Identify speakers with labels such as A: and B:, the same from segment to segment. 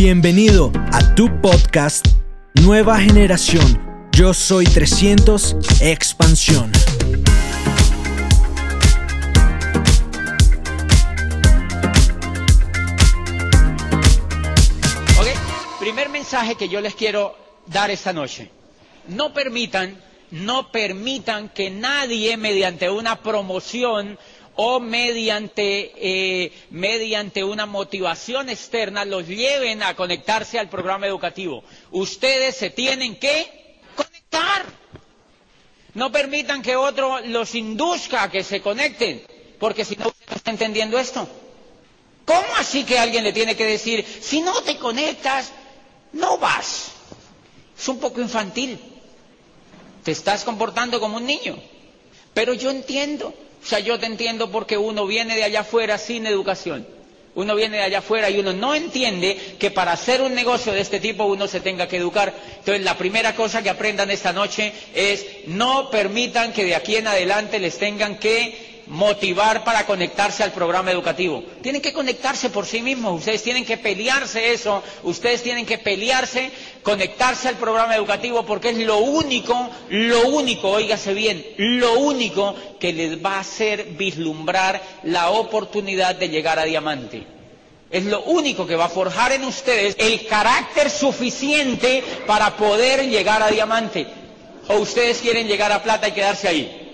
A: Bienvenido a tu podcast Nueva Generación. Yo soy 300 Expansión.
B: Ok, primer mensaje que yo les quiero dar esta noche. No permitan, no permitan que nadie mediante una promoción o mediante, eh, mediante una motivación externa los lleven a conectarse al programa educativo. Ustedes se tienen que conectar. No permitan que otro los induzca a que se conecten, porque si no, usted no está entendiendo esto. ¿Cómo así que alguien le tiene que decir, si no te conectas, no vas? Es un poco infantil. Te estás comportando como un niño. Pero yo entiendo. O sea, yo te entiendo porque uno viene de allá afuera sin educación. Uno viene de allá afuera y uno no entiende que para hacer un negocio de este tipo uno se tenga que educar. Entonces, la primera cosa que aprendan esta noche es no permitan que de aquí en adelante les tengan que motivar para conectarse al programa educativo. Tienen que conectarse por sí mismos, ustedes tienen que pelearse eso, ustedes tienen que pelearse, conectarse al programa educativo porque es lo único, lo único, óigase bien, lo único que les va a hacer vislumbrar la oportunidad de llegar a diamante. Es lo único que va a forjar en ustedes el carácter suficiente para poder llegar a diamante. ¿O ustedes quieren llegar a plata y quedarse ahí?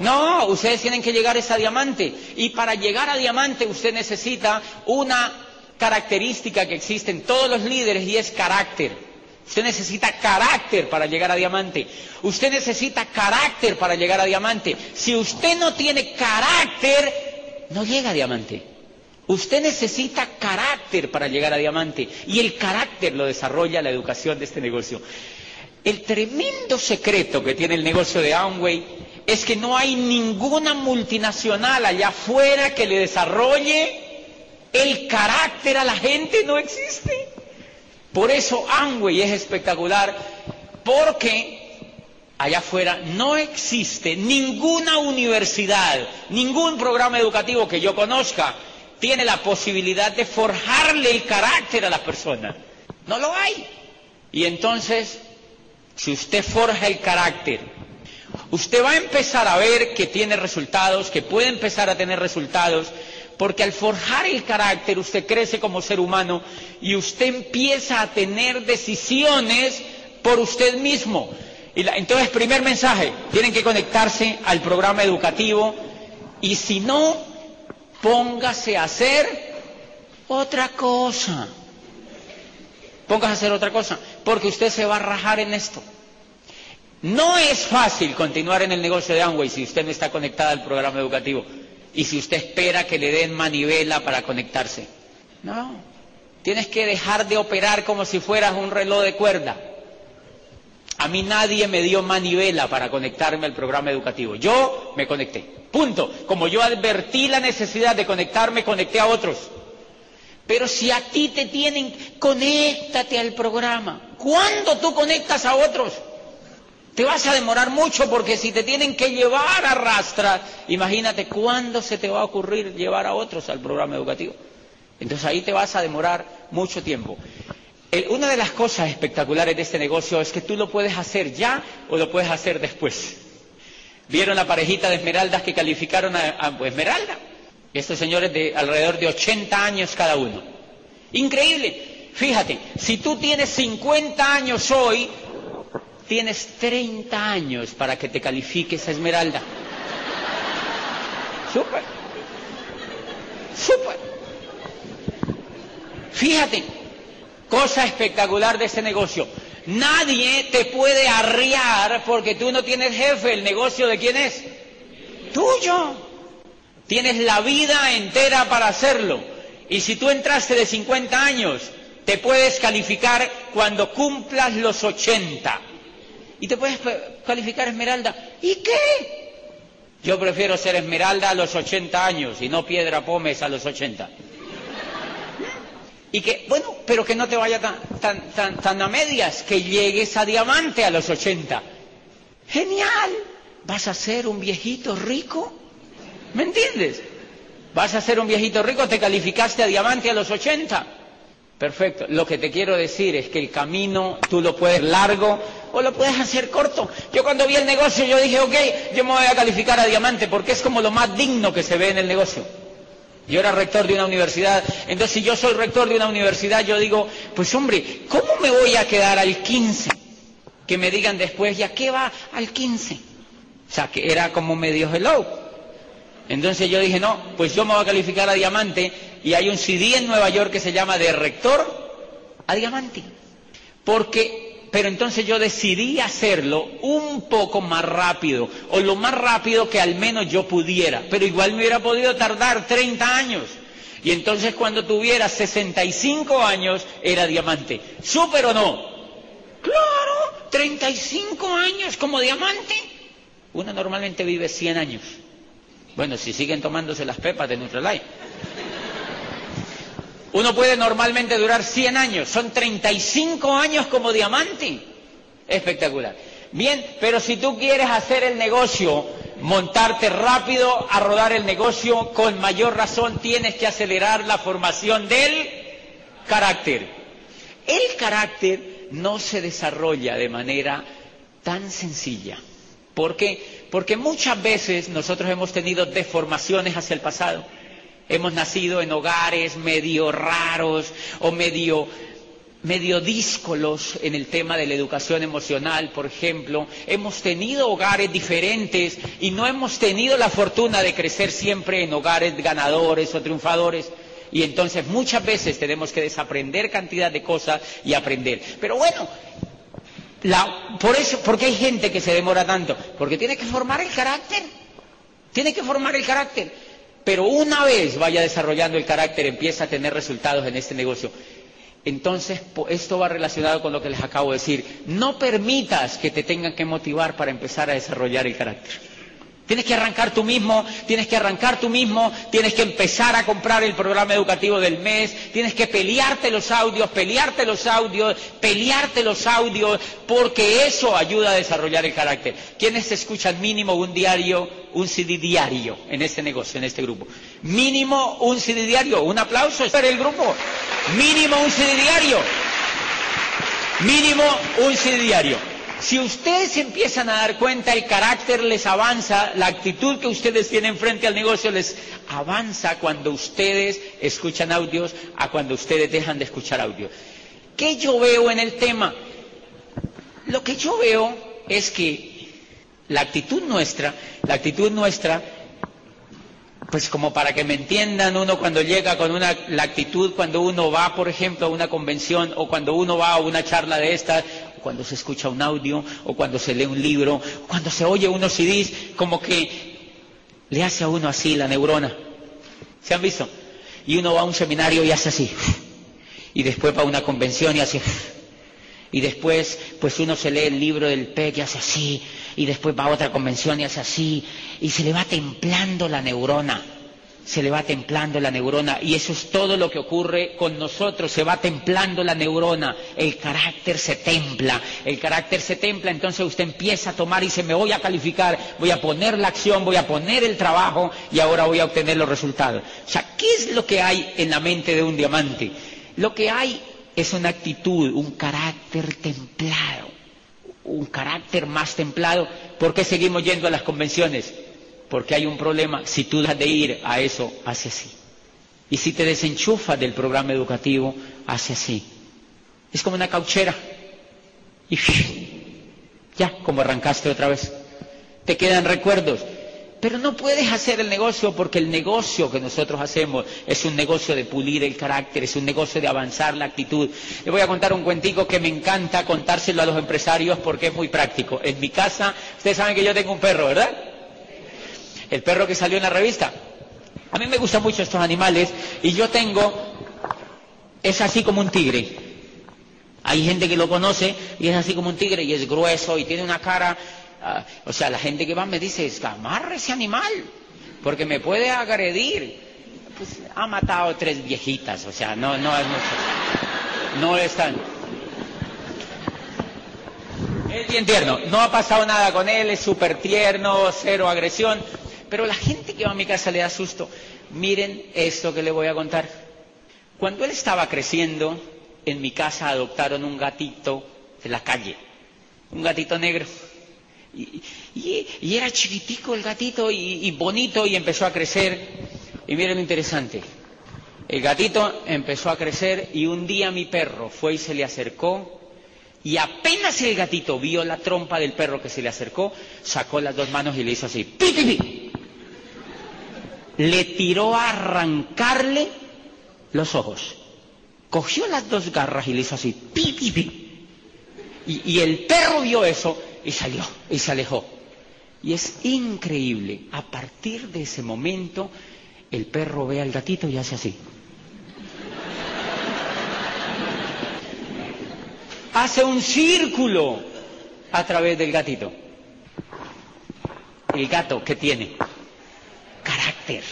B: No, ustedes tienen que llegar a diamante. Y para llegar a diamante usted necesita una característica que existe en todos los líderes y es carácter. Usted necesita carácter para llegar a diamante. Usted necesita carácter para llegar a diamante. Si usted no tiene carácter, no llega a diamante. Usted necesita carácter para llegar a diamante. Y el carácter lo desarrolla la educación de este negocio. El tremendo secreto que tiene el negocio de Amway es que no hay ninguna multinacional allá afuera que le desarrolle el carácter a la gente, no existe. Por eso Amway es espectacular, porque allá afuera no existe ninguna universidad, ningún programa educativo que yo conozca tiene la posibilidad de forjarle el carácter a las personas. No lo hay. Y entonces, si usted forja el carácter, usted va a empezar a ver que tiene resultados, que puede empezar a tener resultados, porque al forjar el carácter usted crece como ser humano y usted empieza a tener decisiones por usted mismo. Y la, entonces, primer mensaje, tienen que conectarse al programa educativo y si no, póngase a hacer otra cosa. Póngase a hacer otra cosa, porque usted se va a rajar en esto. No es fácil continuar en el negocio de Amway si usted no está conectada al programa educativo y si usted espera que le den manivela para conectarse. No, tienes que dejar de operar como si fueras un reloj de cuerda. A mí nadie me dio manivela para conectarme al programa educativo. Yo me conecté. Punto. Como yo advertí la necesidad de conectarme, conecté a otros. Pero si a ti te tienen, conéctate al programa. ¿Cuándo tú conectas a otros? Te vas a demorar mucho porque si te tienen que llevar a rastras, imagínate cuándo se te va a ocurrir llevar a otros al programa educativo. Entonces ahí te vas a demorar mucho tiempo. Una de las cosas espectaculares de este negocio es que tú lo puedes hacer ya o lo puedes hacer después. ¿Vieron la parejita de esmeraldas que calificaron a, a Esmeralda? Estos señores de alrededor de 80 años cada uno. Increíble. Fíjate, si tú tienes 50 años hoy, tienes 30 años para que te califiques a Esmeralda. Súper. Súper. Fíjate, cosa espectacular de este negocio. Nadie te puede arriar porque tú no tienes jefe. ¿El negocio de quién es? Tuyo. Tienes la vida entera para hacerlo. Y si tú entraste de 50 años, te puedes calificar cuando cumplas los 80. Y te puedes calificar esmeralda. ¿Y qué? Yo prefiero ser esmeralda a los 80 años y no piedra pómez a los 80. Y que, bueno, pero que no te vaya tan, tan, tan, tan a medias, que llegues a diamante a los 80. Genial. ¿Vas a ser un viejito rico? ¿Me entiendes? Vas a ser un viejito rico, te calificaste a diamante a los 80. Perfecto. Lo que te quiero decir es que el camino tú lo puedes largo o lo puedes hacer corto. Yo cuando vi el negocio yo dije, ok, yo me voy a calificar a diamante porque es como lo más digno que se ve en el negocio. Yo era rector de una universidad, entonces si yo soy rector de una universidad, yo digo, pues hombre, ¿cómo me voy a quedar al 15? Que me digan después, ¿ya qué va al 15? O sea, que era como medio hello. Entonces yo dije, no, pues yo me voy a calificar a diamante y hay un CD en Nueva York que se llama de rector a diamante. Porque, pero entonces yo decidí hacerlo un poco más rápido, o lo más rápido que al menos yo pudiera, pero igual me hubiera podido tardar 30 años. Y entonces cuando tuviera 65 años era diamante. ¿Súper o no? Claro, 35 años como diamante. Uno normalmente vive 100 años. Bueno, si siguen tomándose las pepas de Nutrilite. Uno puede normalmente durar 100 años, son 35 años como diamante. Espectacular. Bien, pero si tú quieres hacer el negocio, montarte rápido a rodar el negocio, con mayor razón tienes que acelerar la formación del carácter. El carácter no se desarrolla de manera tan sencilla. ¿Por qué? Porque muchas veces nosotros hemos tenido deformaciones hacia el pasado. Hemos nacido en hogares medio raros o medio, medio díscolos en el tema de la educación emocional, por ejemplo. Hemos tenido hogares diferentes y no hemos tenido la fortuna de crecer siempre en hogares ganadores o triunfadores. Y entonces muchas veces tenemos que desaprender cantidad de cosas y aprender. Pero bueno, por eso, ¿por qué hay gente que se demora tanto? Porque tiene que formar el carácter. Tiene que formar el carácter. Pero una vez vaya desarrollando el carácter, empieza a tener resultados en este negocio. Entonces, esto va relacionado con lo que les acabo de decir. No permitas que te tengan que motivar para empezar a desarrollar el carácter. Tienes que arrancar tú mismo, tienes que arrancar tú mismo, tienes que empezar a comprar el programa educativo del mes, tienes que pelearte los audios, pelearte los audios, pelearte los audios, porque eso ayuda a desarrollar el carácter. ¿Quiénes escuchan mínimo un diario, un CD diario en este negocio, en este grupo? Mínimo un CD diario, un aplauso para el grupo. Mínimo un CD diario. Mínimo un CD diario. Si ustedes empiezan a dar cuenta, el carácter les avanza, la actitud que ustedes tienen frente al negocio les avanza cuando ustedes escuchan audios a cuando ustedes dejan de escuchar audios. ¿Qué yo veo en el tema? Lo que yo veo es que la actitud nuestra, la actitud nuestra, pues como para que me entiendan, uno cuando llega con una, la actitud cuando uno va, por ejemplo, a una convención o cuando uno va a una charla de estas cuando se escucha un audio, o cuando se lee un libro, cuando se oye unos CDs, como que le hace a uno así la neurona. ¿Se han visto? Y uno va a un seminario y hace así. Y después va a una convención y hace... Y después, pues uno se lee el libro del PEC y hace así. Y después va a otra convención y hace así. Y se le va templando la neurona se le va templando la neurona y eso es todo lo que ocurre con nosotros, se va templando la neurona, el carácter se templa, el carácter se templa, entonces usted empieza a tomar y dice, me voy a calificar, voy a poner la acción, voy a poner el trabajo y ahora voy a obtener los resultados. O sea, ¿qué es lo que hay en la mente de un diamante? Lo que hay es una actitud, un carácter templado, un carácter más templado. ¿Por qué seguimos yendo a las convenciones? Porque hay un problema. Si tú dejas de ir a eso, hace así. Y si te desenchufas del programa educativo, hace así. Es como una cauchera. Y ya, como arrancaste otra vez. Te quedan recuerdos. Pero no puedes hacer el negocio porque el negocio que nosotros hacemos es un negocio de pulir el carácter, es un negocio de avanzar la actitud. Le voy a contar un cuentico que me encanta contárselo a los empresarios porque es muy práctico. En mi casa, ustedes saben que yo tengo un perro, ¿verdad? El perro que salió en la revista. A mí me gustan mucho estos animales y yo tengo, es así como un tigre. Hay gente que lo conoce y es así como un tigre y es grueso y tiene una cara, ah, o sea, la gente que va me dice, amarre ese animal, porque me puede agredir. Pues ha matado tres viejitas, o sea, no, no es mucho. No es tan... Es bien tierno, no ha pasado nada con él, es súper tierno, cero agresión, pero la gente que va a mi casa le da susto. Miren esto que le voy a contar. Cuando él estaba creciendo, en mi casa adoptaron un gatito de la calle, un gatito negro. Y, y- era chiquitico el gatito y, y bonito y empezó a crecer. Y miren lo interesante. El gatito empezó a crecer y un día mi perro fue y se le acercó y apenas el gatito vio la trompa del perro que se le acercó, sacó las dos manos y le hizo así. ¡Pi! Le tiró a arrancarle los ojos. Cogió las dos garras y le hizo así. ¡Pi, pi, pi! Y, y el perro vio eso y salió y se alejó. Y es increíble. A partir de ese momento, el perro ve al gatito y hace así. Hace un círculo a través del gatito. El gato, ¿qué tiene? Carácter.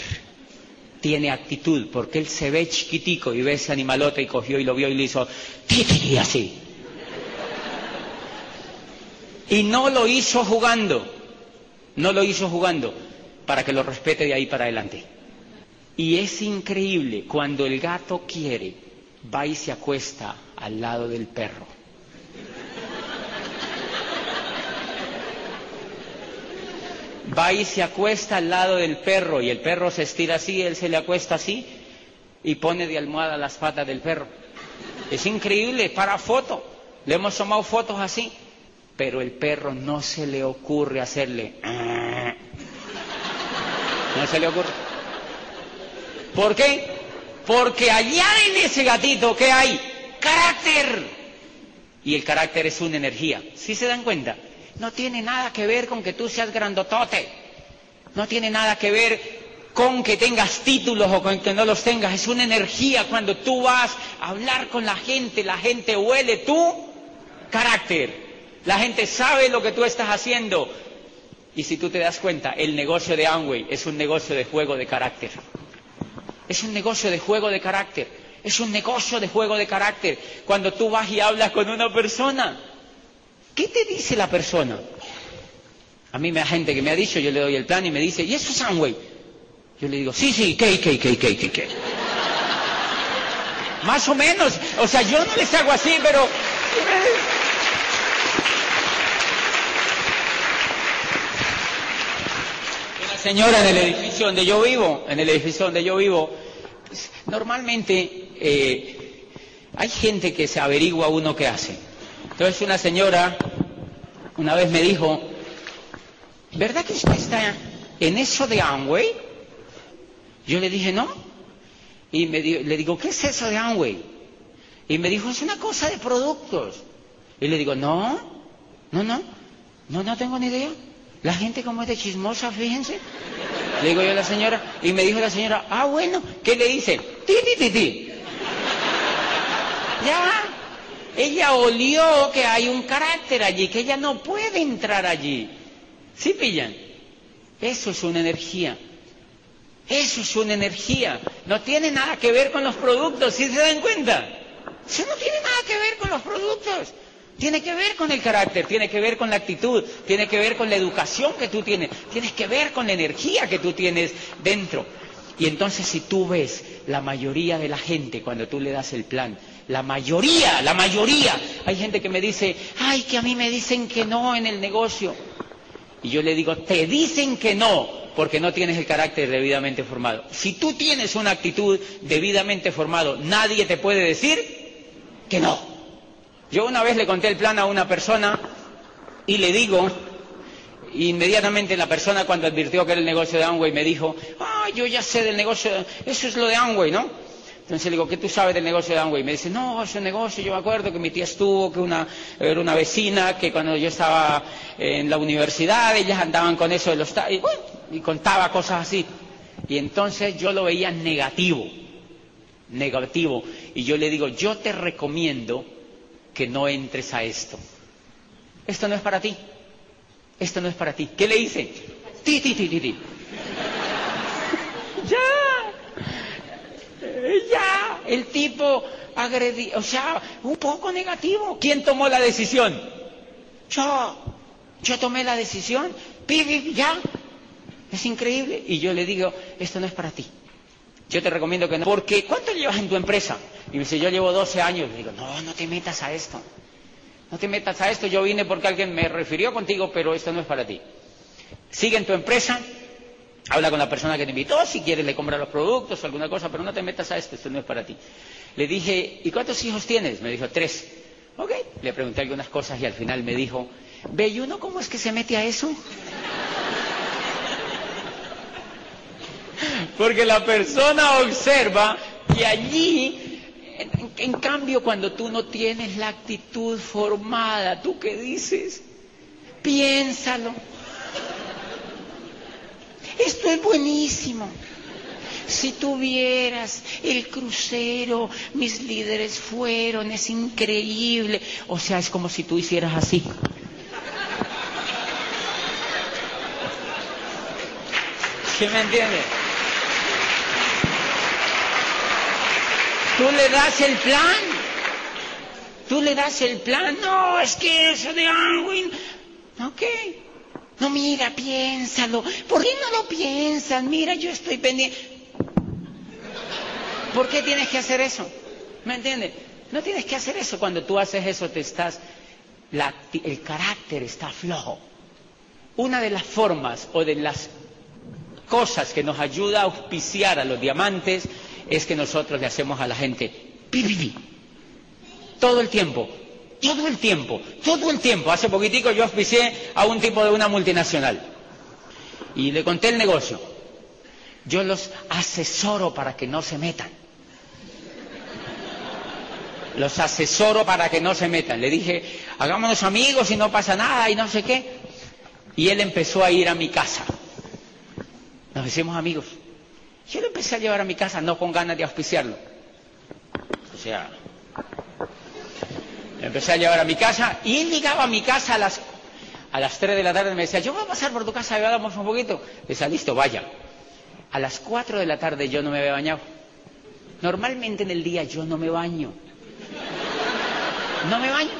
B: Tiene actitud, porque él se ve chiquitico y ve ese animalote y cogió y lo vio y le hizo ti, así. Y no lo hizo jugando, no lo hizo jugando, para que lo respete de ahí para adelante. Y es increíble, cuando el gato quiere, va y se acuesta al lado del perro. Va y se acuesta al lado del perro y el perro se estira así, él se le acuesta así y pone de almohada las patas del perro. Es increíble, para foto. Le hemos tomado fotos así, pero el perro no se le ocurre hacerle. No se le ocurre. ¿Por qué? Porque allá en ese gatito, ¿qué hay? Carácter. Y el carácter es una energía. ¿Sí se dan cuenta? No tiene nada que ver con que tú seas grandotote. No tiene nada que ver con que tengas títulos o con que no los tengas. Es una energía cuando tú vas a hablar con la gente, la gente huele tu carácter. La gente sabe lo que tú estás haciendo. Y si tú te das cuenta, el negocio de Amway es un negocio de juego de carácter. Es un negocio de juego de carácter. Es un negocio de juego de carácter. Cuando tú vas y hablas con una persona, ¿qué te dice la persona? A mí me da gente que me ha dicho, yo le doy el plan y me dice, ¿y eso es Amway? Yo le digo, sí, sí, ¿qué, qué, qué, qué, qué, qué? Más o menos. O sea, yo no les hago así, pero... Una señora en el edificio donde yo vivo, en el edificio donde yo vivo, pues, normalmente eh, hay gente que se averigua uno qué hace. Entonces una señora una vez me dijo, ¿verdad que usted está en eso de Amway? Yo le dije, no. Y me di- le digo, ¿qué es eso de Amway? Y me dijo, es una cosa de productos. Y le digo, no, no, no, no, no tengo ni idea. La gente como es de chismosa, fíjense. Le digo yo a la señora, y me dijo la señora, ah, bueno, ¿qué le dice? Ti, ti, ti, ti. Ya, ella olió que hay un carácter allí, que ella no puede entrar allí. ¿Sí pillan? Eso es una energía. Eso es una energía. No tiene nada que ver con los productos, ¿sí se dan cuenta? Eso no tiene nada que ver con los productos. Tiene que ver con el carácter, tiene que ver con la actitud, tiene que ver con la educación que tú tienes, tiene que ver con la energía que tú tienes dentro. Y entonces si tú ves la mayoría de la gente cuando tú le das el plan, la mayoría, la mayoría, hay gente que me dice, ay, que a mí me dicen que no en el negocio. Y yo le digo, te dicen que no, porque no tienes el carácter debidamente formado. Si tú tienes una actitud debidamente formado, nadie te puede decir que no. Yo una vez le conté el plan a una persona y le digo, inmediatamente la persona cuando advirtió que era el negocio de Amway me dijo, ah, yo ya sé del negocio, eso es lo de Amway, ¿no? Entonces le digo, ¿qué tú sabes del negocio de Amway? Me dice, no, es un negocio, yo me acuerdo que mi tía estuvo, que una, era una vecina, que cuando yo estaba en la universidad, ellas andaban con eso de los... Y, y contaba cosas así. Y entonces yo lo veía negativo, negativo. Y yo le digo, yo te recomiendo que no entres a esto. Esto no es para ti. Esto no es para ti. ¿Qué le hice? Ti, ti, ti, ti, ti. ya. Ya. El tipo agredí, o sea, un poco negativo. ¿Quién tomó la decisión? Yo. Yo tomé la decisión. Pi, pi, ya. Es increíble. Y yo le digo, esto no es para ti. Yo te recomiendo que no. Porque ¿cuánto llevas en tu empresa? Y me dice, yo llevo 12 años. Le digo, no, no te metas a esto. No te metas a esto. Yo vine porque alguien me refirió contigo, pero esto no es para ti. Sigue en tu empresa, habla con la persona que te invitó, si quieres le compra los productos o alguna cosa, pero no te metas a esto, esto no es para ti. Le dije, ¿y cuántos hijos tienes? Me dijo, tres. Ok, le pregunté algunas cosas y al final me dijo, ¿ve uno cómo es que se mete a eso? Porque la persona observa y allí, en, en, cambio, cuando tú no tienes la actitud formada, ¿tú qué dices? Piénsalo. Esto es buenísimo. Si tuvieras el crucero, mis líderes fueron, es increíble. O sea, es como si tú hicieras así. ¿Sí me entiendes? Tú le das el plan. Tú le das el plan. No, es que eso de Anwin. Ok. No, mira, piénsalo. ¿Por qué no lo piensas? Mira, yo estoy pendiente. ¿Por qué tienes que hacer eso? ¿Me entiendes? No tienes que hacer eso. Cuando tú haces eso, te estás. El carácter está flojo. Una de las formas o de las cosas que nos ayuda a auspiciar a los diamantes es que nosotros le hacemos a la gente pi, pi, pi. Todo el tiempo. Todo el tiempo. Todo el tiempo. Hace poquitico yo auspicié a un tipo de una multinacional. Y le conté el negocio. Yo los asesoro para que no se metan los asesoro para que no se metan. Le dije, hagámonos amigos y no pasa nada y no sé qué. Y él empezó a ir a mi casa. Nos hicimos amigos. Yo lo empecé a llevar a mi casa, no con ganas de auspiciarlo. O sea, empecé a llevar a mi casa y él llegaba a mi casa a las, a las 3 de la tarde y me decía, yo voy a pasar por tu casa y hablamos un poquito. Le decía, listo, vaya. A las 4 de la tarde yo no me había bañado. Normalmente en el día yo no me baño. No me baño.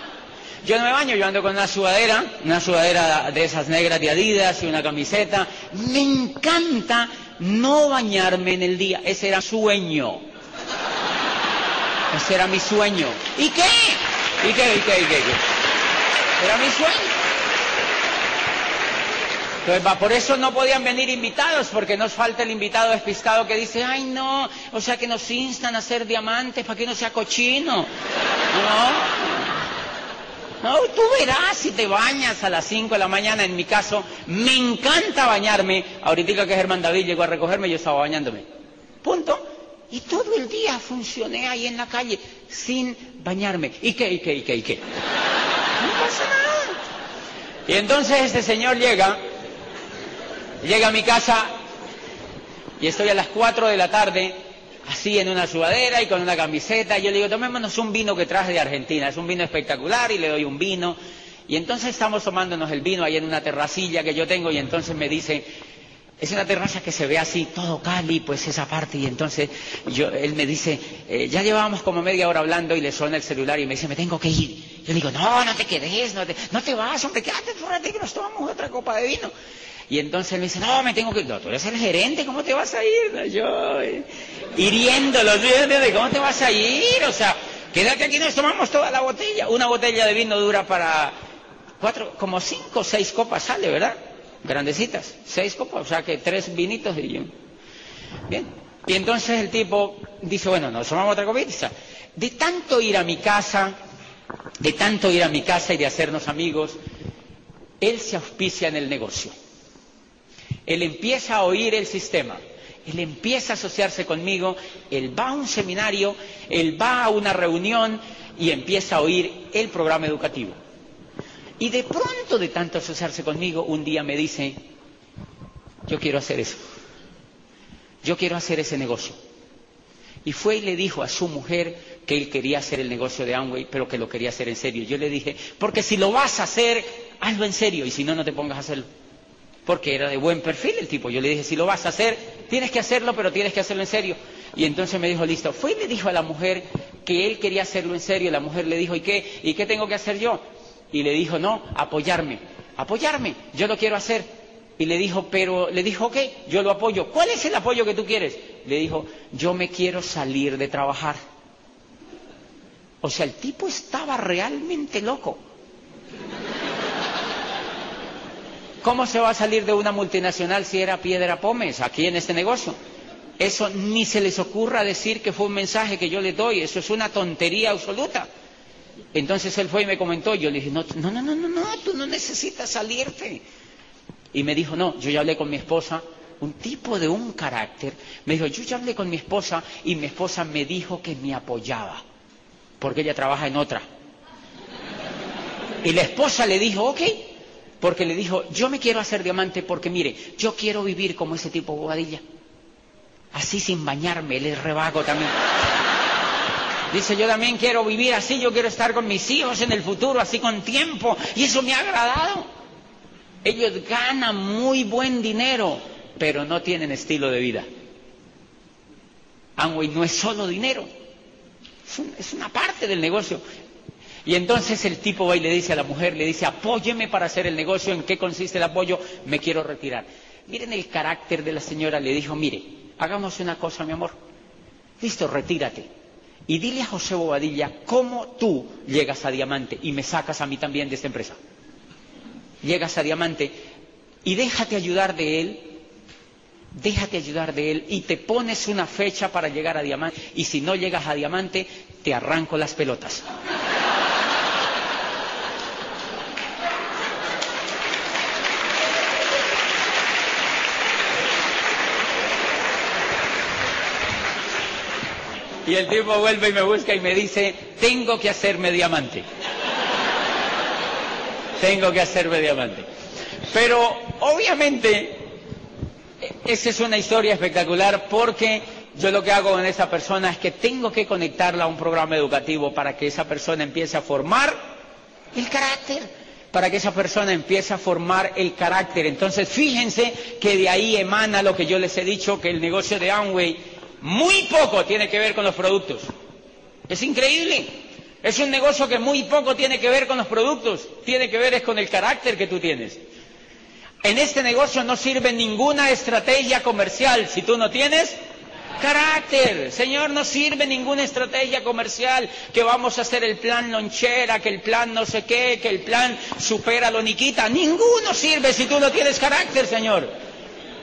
B: Yo no me baño, yo ando con una sudadera, una sudadera de esas negras de Adidas y una camiseta. Me encanta no bañarme en el día. Ese era sueño. Ese era mi sueño. ¿Y qué? ¿Y qué? ¿Y qué? ¿Y qué? Era mi sueño. Entonces, por eso no podían venir invitados, porque nos falta el invitado despistado que dice, ay no, o sea que nos instan a hacer diamantes para que no sea cochino. No. No, tú verás si te bañas a las 5 de la mañana. En mi caso, me encanta bañarme. Ahorita que Germán David llegó a recogerme, yo estaba bañándome. Punto. Y todo el día funcioné ahí en la calle sin bañarme. ¿Y qué, y qué, y qué, y qué? No pasa nada. Y entonces este señor llega Llega a mi casa y estoy a las 4 de la tarde, así en una sudadera y con una camiseta. Y yo le digo, tomémonos un vino que traje de Argentina. Es un vino espectacular y le doy un vino. Y entonces estamos tomándonos el vino ahí en una terracilla que yo tengo y entonces me dice, es una terraza que se ve así, todo Cali, pues esa parte. Y entonces yo, él me dice, eh, ya llevábamos como media hora hablando y le suena el celular y me dice, me tengo que ir. Yo le digo, no, no te quedes, no te, no te vas, hombre, quédate un que nos tomamos otra copa de vino. Y entonces él me dice, no, me tengo que ir. No, tú eres el gerente, ¿cómo te vas a ir? Yo, eh, hiriéndolo, ¿cómo te vas a ir? O sea, quédate aquí, nos tomamos toda la botella. Una botella de vino dura para cuatro, como cinco o seis copas sale, ¿verdad? Grandecitas, seis copas, o sea que tres vinitos y yo. Bien. Y entonces el tipo dice, bueno, nos tomamos otra copita. De tanto ir a mi casa, de tanto ir a mi casa y de hacernos amigos, él se auspicia en el negocio. Él empieza a oír el sistema, él empieza a asociarse conmigo, él va a un seminario, él va a una reunión y empieza a oír el programa educativo. Y de pronto, de tanto asociarse conmigo, un día me dice, yo quiero hacer eso, yo quiero hacer ese negocio. Y fue y le dijo a su mujer que él quería hacer el negocio de Amway, pero que lo quería hacer en serio. Yo le dije, porque si lo vas a hacer, hazlo en serio, y si no, no te pongas a hacerlo porque era de buen perfil el tipo. Yo le dije, si lo vas a hacer, tienes que hacerlo, pero tienes que hacerlo en serio. Y entonces me dijo, listo. Fue y le dijo a la mujer que él quería hacerlo en serio. La mujer le dijo, ¿y qué? ¿Y qué tengo que hacer yo? Y le dijo, no, apoyarme. Apoyarme, yo lo quiero hacer. Y le dijo, pero, le dijo, ok, yo lo apoyo. ¿Cuál es el apoyo que tú quieres? le dijo, yo me quiero salir de trabajar. O sea, el tipo estaba realmente loco. ¿Cómo se va a salir de una multinacional si era piedra pómez aquí en este negocio? Eso ni se les ocurra decir que fue un mensaje que yo le doy, eso es una tontería absoluta. Entonces él fue y me comentó, yo le dije, no, no, no, no, no, tú no necesitas salirte. Y me dijo, no, yo ya hablé con mi esposa, un tipo de un carácter, me dijo, yo ya hablé con mi esposa y mi esposa me dijo que me apoyaba, porque ella trabaja en otra. Y la esposa le dijo, ok, porque le dijo, yo me quiero hacer diamante porque mire, yo quiero vivir como ese tipo bobadilla. Así sin bañarme, les rebago también. Dice, yo también quiero vivir así, yo quiero estar con mis hijos en el futuro, así con tiempo. Y eso me ha agradado. Ellos ganan muy buen dinero, pero no tienen estilo de vida. Amway no es solo dinero, es, una parte del negocio. Y entonces el tipo va y le dice a la mujer, le dice, apóyeme para hacer el negocio, ¿en qué consiste el apoyo? Me quiero retirar. Miren el carácter de la señora, le dijo, mire, hagamos una cosa, mi amor. Listo, retírate. Y dile a José Bobadilla cómo tú llegas a Diamante y me sacas a mí también de esta empresa. Llegas a Diamante y déjate ayudar de él, déjate ayudar de él y te pones una fecha para llegar a Diamante. Y si no llegas a Diamante, te arranco las pelotas. Y el tipo vuelve y me busca y me dice, tengo que hacerme diamante. tengo que hacerme diamante. Pero obviamente, esa es una historia espectacular porque yo lo que hago con esa persona es que tengo que conectarla a un programa educativo para que esa persona empiece a formar el carácter, para que esa persona empiece a formar el carácter. Entonces, fíjense que de ahí emana lo que yo les he dicho, que el negocio de Amway muy poco tiene que ver con los productos. Es increíble. Es un negocio que muy poco tiene que ver con los productos, tiene que ver es con el carácter que tú tienes. En este negocio no sirve ninguna estrategia comercial si tú no tienes carácter. Señor, no sirve ninguna estrategia comercial que vamos a hacer el plan lonchera, que el plan no sé qué, que el plan supera lo niquita. Ninguno sirve si tú no tienes carácter, Señor.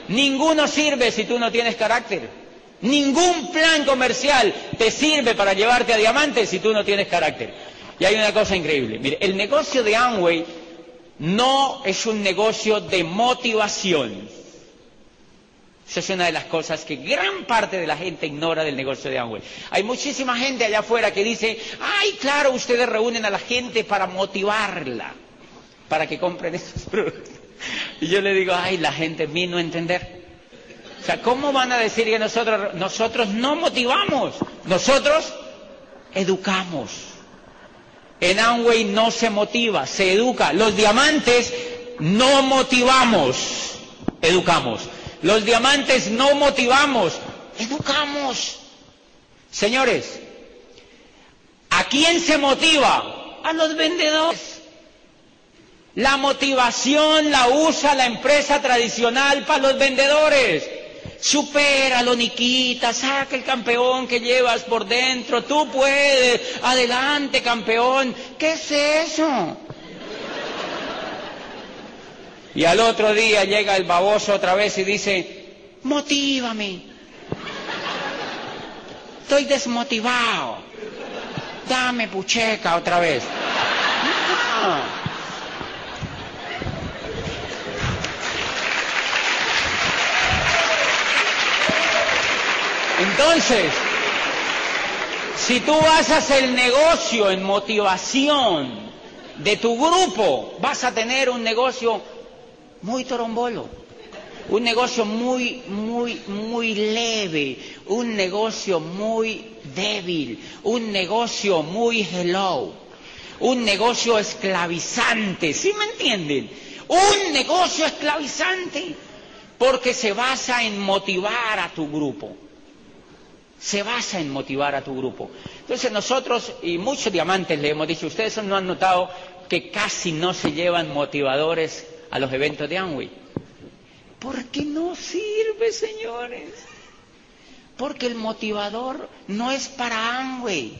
B: Ninguno sirve si tú no tienes carácter. Ningún plan comercial te sirve para llevarte a diamantes si tú no tienes carácter. Y hay una cosa increíble. Mire, el negocio de Amway no es un negocio de motivación. Esa es una de las cosas que gran parte de la gente ignora del negocio de Amway. Hay muchísima gente allá afuera que dice, ay, claro, ustedes reúnen a la gente para motivarla, para que compren estos productos. Y yo le digo, ay, la gente vino a entender. O sea, ¿cómo van a decir que nosotros, nosotros no motivamos? Nosotros educamos. En Amway no se motiva, se educa. Los diamantes no motivamos, educamos. Los diamantes no motivamos, educamos. Señores, ¿a quién se motiva? A los vendedores. La motivación la usa la empresa tradicional para los vendedores. Supéralo, Niquita, saca el campeón que llevas por dentro, tú puedes, adelante campeón, ¿qué es eso? Y al otro día llega el baboso otra vez y dice, motívame, estoy desmotivado, dame pucheca otra vez. Entonces, si tú basas el negocio en motivación de tu grupo, vas a tener un negocio muy torombolo, un negocio muy, muy, muy leve, un negocio muy débil, un negocio muy hello, un negocio esclavizante, ¿sí me entienden? Un negocio esclavizante, porque se basa en motivar a tu grupo se basa en motivar a tu grupo. Entonces nosotros, y muchos diamantes le hemos dicho, ustedes no han notado que casi no se llevan motivadores a los eventos de Amway. ¿Por qué no sirve, señores? Porque el motivador no es para Amway.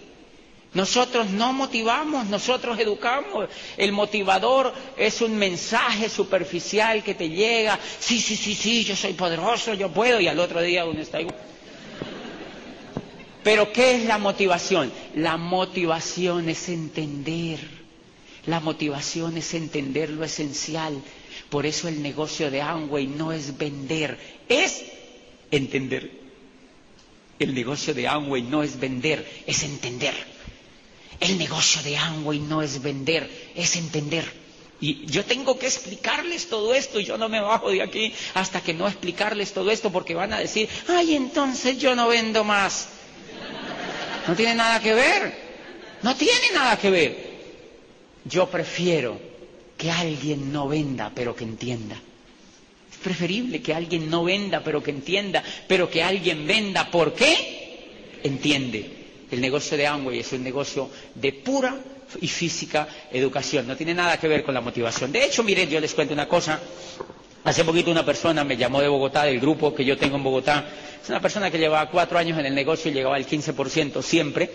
B: Nosotros no motivamos, nosotros educamos. El motivador es un mensaje superficial que te llega. Sí, sí, sí, sí, yo soy poderoso, yo puedo. Y al otro día uno está igual. Pero ¿qué es la motivación? La motivación es entender. La motivación es entender lo esencial. Por eso el negocio de Amway no es vender, es entender. El negocio de Amway no es vender, es entender. El negocio de Amway no es vender, es entender. Y yo tengo que explicarles todo esto y yo no me bajo de aquí hasta que no explicarles todo esto porque van a decir, ay, entonces yo no vendo más. No tiene nada que ver. No tiene nada que ver. Yo prefiero que alguien no venda, pero que entienda. Es preferible que alguien no venda, pero que entienda, pero que alguien venda. ¿Por qué? Entiende. El negocio de Amway es un negocio de pura y física educación, no tiene nada que ver con la motivación. De hecho, miren, yo les cuento una cosa. Hace poquito una persona me llamó de Bogotá, del grupo que yo tengo en Bogotá. Es una persona que llevaba cuatro años en el negocio y llegaba al 15% siempre.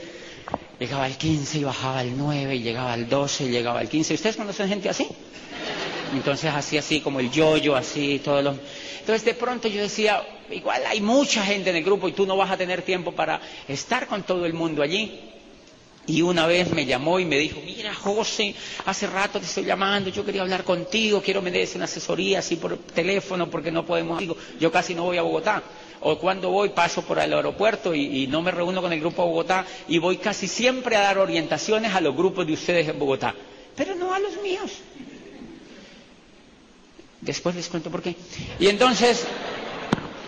B: Llegaba al 15 y bajaba al 9 y llegaba al 12 y llegaba al 15. ¿Ustedes conocen gente así? Entonces así, así como el yoyo, así, todos los... Entonces de pronto yo decía, igual hay mucha gente en el grupo y tú no vas a tener tiempo para estar con todo el mundo allí. Y una vez me llamó y me dijo, mira José, hace rato te estoy llamando, yo quería hablar contigo, quiero me des una asesoría así por teléfono porque no podemos... Yo casi no voy a Bogotá. O cuando voy paso por el aeropuerto y, no me reúno con el grupo de Bogotá y voy casi siempre a dar orientaciones a los grupos de ustedes en Bogotá, pero no a los míos. Después les cuento por qué. Y entonces,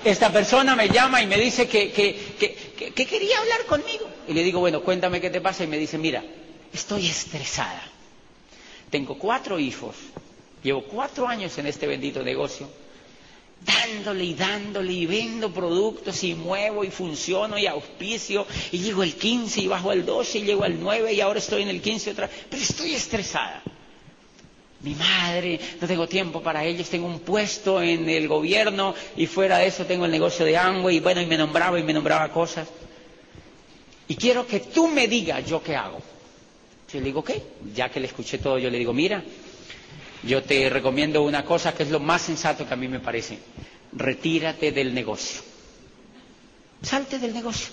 B: esta persona me llama y me dice que, quería hablar conmigo. Y le digo, bueno, cuéntame qué te pasa. Y me dice, mira, estoy estresada. Tengo cuatro hijos. Llevo cuatro años en este bendito negocio. Dándole y dándole y vendo productos y muevo y funciono y auspicio y llego el 15 y bajo al 12 y llego al 9 y ahora estoy en el 15 otra Pero estoy estresada mi madre, no tengo tiempo para ellos, tengo un puesto en el gobierno y fuera de eso tengo el negocio de Amway y bueno, y me nombraba y me nombraba cosas. Y quiero que tú me digas yo qué hago. Yo le digo, ¿qué? Ya que le escuché todo, yo le digo, mira, yo te recomiendo una cosa que es lo más sensato que a mí me parece. Retírate del negocio. Salte del negocio.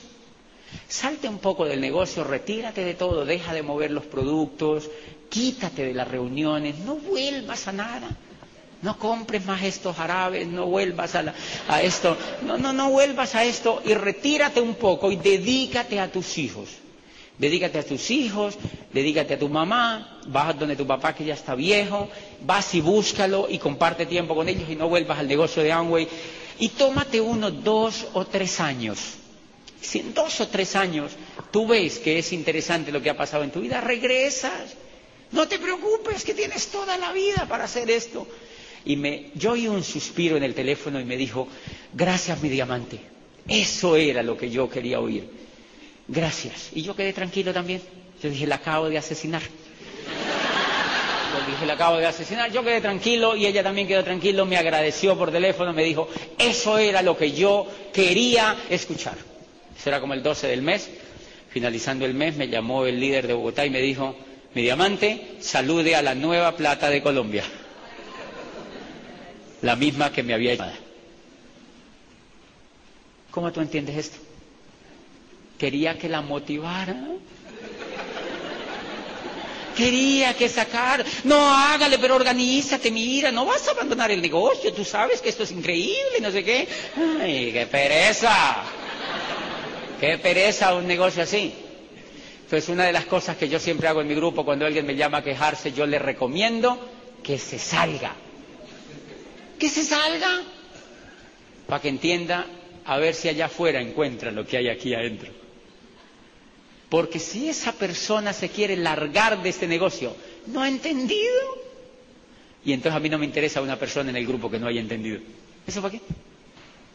B: Salte un poco del negocio, retírate de todo, deja de mover los productos, quítate de las reuniones, no vuelvas a nada. No compres más estos árabes, no vuelvas a, a, esto, no, no, no vuelvas a esto y retírate un poco y dedícate a tus hijos. Dedícate a tus hijos, dedícate a tu mamá, vas donde tu papá que ya está viejo, vas y búscalo y comparte tiempo con ellos y no vuelvas al negocio de Amway. Y tómate unos dos o tres años. Si en dos o tres años tú ves que es interesante lo que ha pasado en tu vida, regresas no te preocupes, que tienes toda la vida para hacer esto. Y me, yo oí un suspiro en el teléfono y me dijo, gracias mi diamante. Eso era lo que yo quería oír. Gracias. Y yo quedé tranquilo también. Yo dije, la acabo de asesinar. Yo dije, la acabo de asesinar. Yo quedé tranquilo y ella también quedó tranquilo. Me agradeció por teléfono. Me dijo, eso era lo que yo quería escuchar. Eso era como el 12 del mes. Finalizando el mes me llamó el líder de Bogotá y me dijo, mi diamante, salude a la nueva plata de Colombia. La misma que me había llamado. ¿Cómo tú entiendes esto? Quería que la motivara. Quería que sacar. No, hágale, pero organízate, mira, no vas a abandonar el negocio, tú sabes que esto es increíble, no sé qué. Ay, qué pereza. Qué pereza un negocio así. Entonces, una de las cosas que yo siempre hago en mi grupo cuando alguien me llama a quejarse, yo le recomiendo que se salga. Que se salga para que entienda a ver si allá afuera encuentra lo que hay aquí adentro. Porque si esa persona se quiere largar de este negocio, no ha entendido. Y entonces a mí no me interesa una persona en el grupo que no haya entendido. ¿Eso para qué?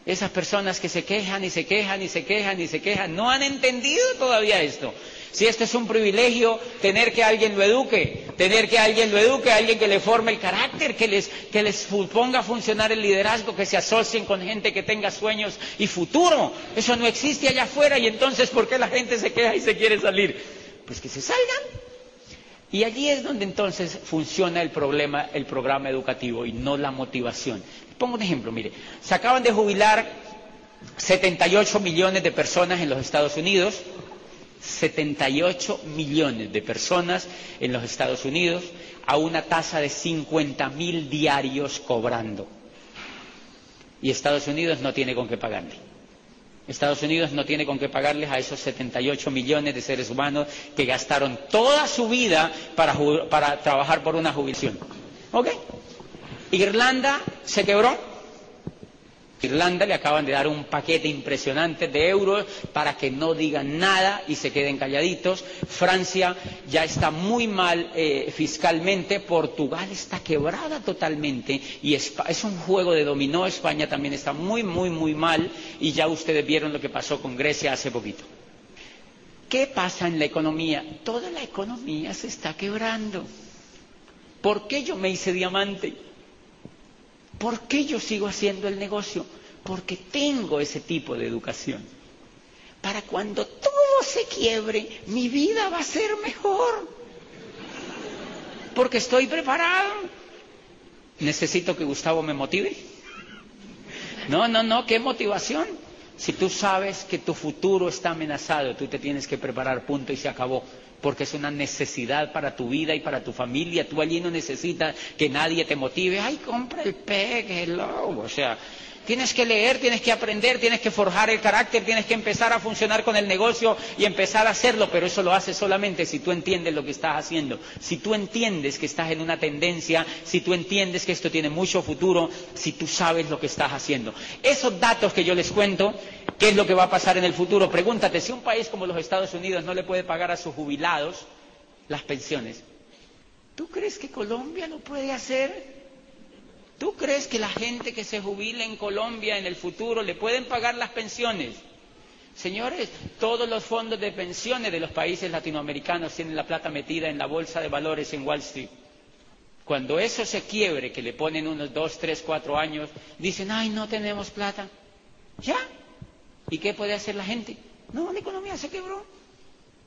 B: Esas personas que se quejan y se quejan y se quejan y se quejan, no han entendido todavía esto. Si esto es un privilegio, tener que alguien lo eduque, tener que alguien lo eduque, alguien que le forme el carácter, que les, que les ponga a funcionar el liderazgo, que se asocien con gente que tenga sueños y futuro. Eso no existe allá afuera y entonces ¿por qué la gente se queja y se quiere salir? Pues que se salgan. Y allí es donde entonces funciona el problema, el programa educativo y no la motivación. Pongo un ejemplo, mire, se acaban de jubilar 78 millones de personas en los Estados Unidos, 78 millones de personas en los Estados Unidos a una tasa de 50 mil diarios cobrando. Y Estados Unidos no tiene con qué pagarle. Estados Unidos no tiene con qué pagarles a esos 78 millones de seres humanos que gastaron toda su vida para, para trabajar por una jubilación. ¿Ok? Irlanda se quebró Irlanda le acaban de dar un paquete impresionante de euros para que no digan nada y se queden calladitos. Francia ya está muy mal eh, fiscalmente. Portugal está quebrada totalmente y es un juego de dominó. España también está muy, muy, muy mal y ya ustedes vieron lo que pasó con Grecia hace poquito. ¿Qué pasa en la economía? Toda la economía se está quebrando. ¿Por qué yo me hice diamante? ¿Por qué yo sigo haciendo el negocio? Porque tengo ese tipo de educación. Para cuando todo se quiebre, mi vida va a ser mejor. Porque estoy preparado. ¿Necesito que Gustavo me motive? No, no, no, ¿qué motivación? Si tú sabes que tu futuro está amenazado, tú te tienes que preparar, punto y se acabó porque es una necesidad para tu vida y para tu familia. Tú allí no necesitas que nadie te motive. Ay, compra el PEG, hello. O sea, Tienes que leer, tienes que aprender, tienes que forjar el carácter, tienes que empezar a funcionar con el negocio y empezar a hacerlo, pero eso lo haces solamente si tú entiendes lo que estás haciendo, si tú entiendes que estás en una tendencia, si tú entiendes que esto tiene mucho futuro, si tú sabes lo que estás haciendo. Esos datos que yo les cuento, ¿qué es lo que va a pasar en el futuro? Pregúntate, si un país como los Estados Unidos no le puede pagar a sus jubilados las pensiones, ¿tú crees que Colombia lo puede hacer? ¿Tú crees que la gente que se jubile en Colombia en el futuro le pueden pagar las pensiones? Señores, todos los fondos de pensiones de los países latinoamericanos tienen la plata metida en la bolsa de valores en Wall Street. Cuando eso se quiebre, que le ponen unos dos, tres, cuatro años, dicen, ay, no tenemos plata. ¿Ya? ¿Y qué puede hacer la gente? No, la economía se quebró.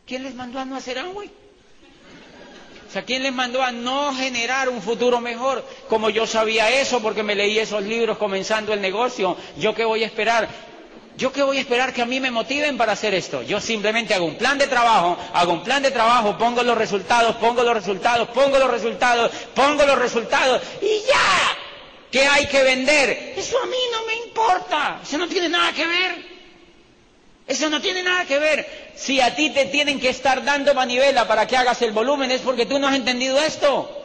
B: ¿Quién les mandó a no hacer agua? sea, ¿quién les mandó a no generar un futuro mejor? Como yo sabía eso porque me leí esos libros comenzando el negocio, ¿yo qué voy a esperar? ¿Yo qué voy a esperar que a mí me motiven para hacer esto? Yo simplemente hago un plan de trabajo, hago un plan de trabajo, pongo los resultados, pongo los resultados, pongo los resultados, pongo los resultados y ya. ¿Qué hay que vender? Eso a mí no me importa, eso no tiene nada que ver. Eso no tiene nada que ver. Si a ti te tienen que estar dando manivela para que hagas el volumen, es porque tú no has entendido esto.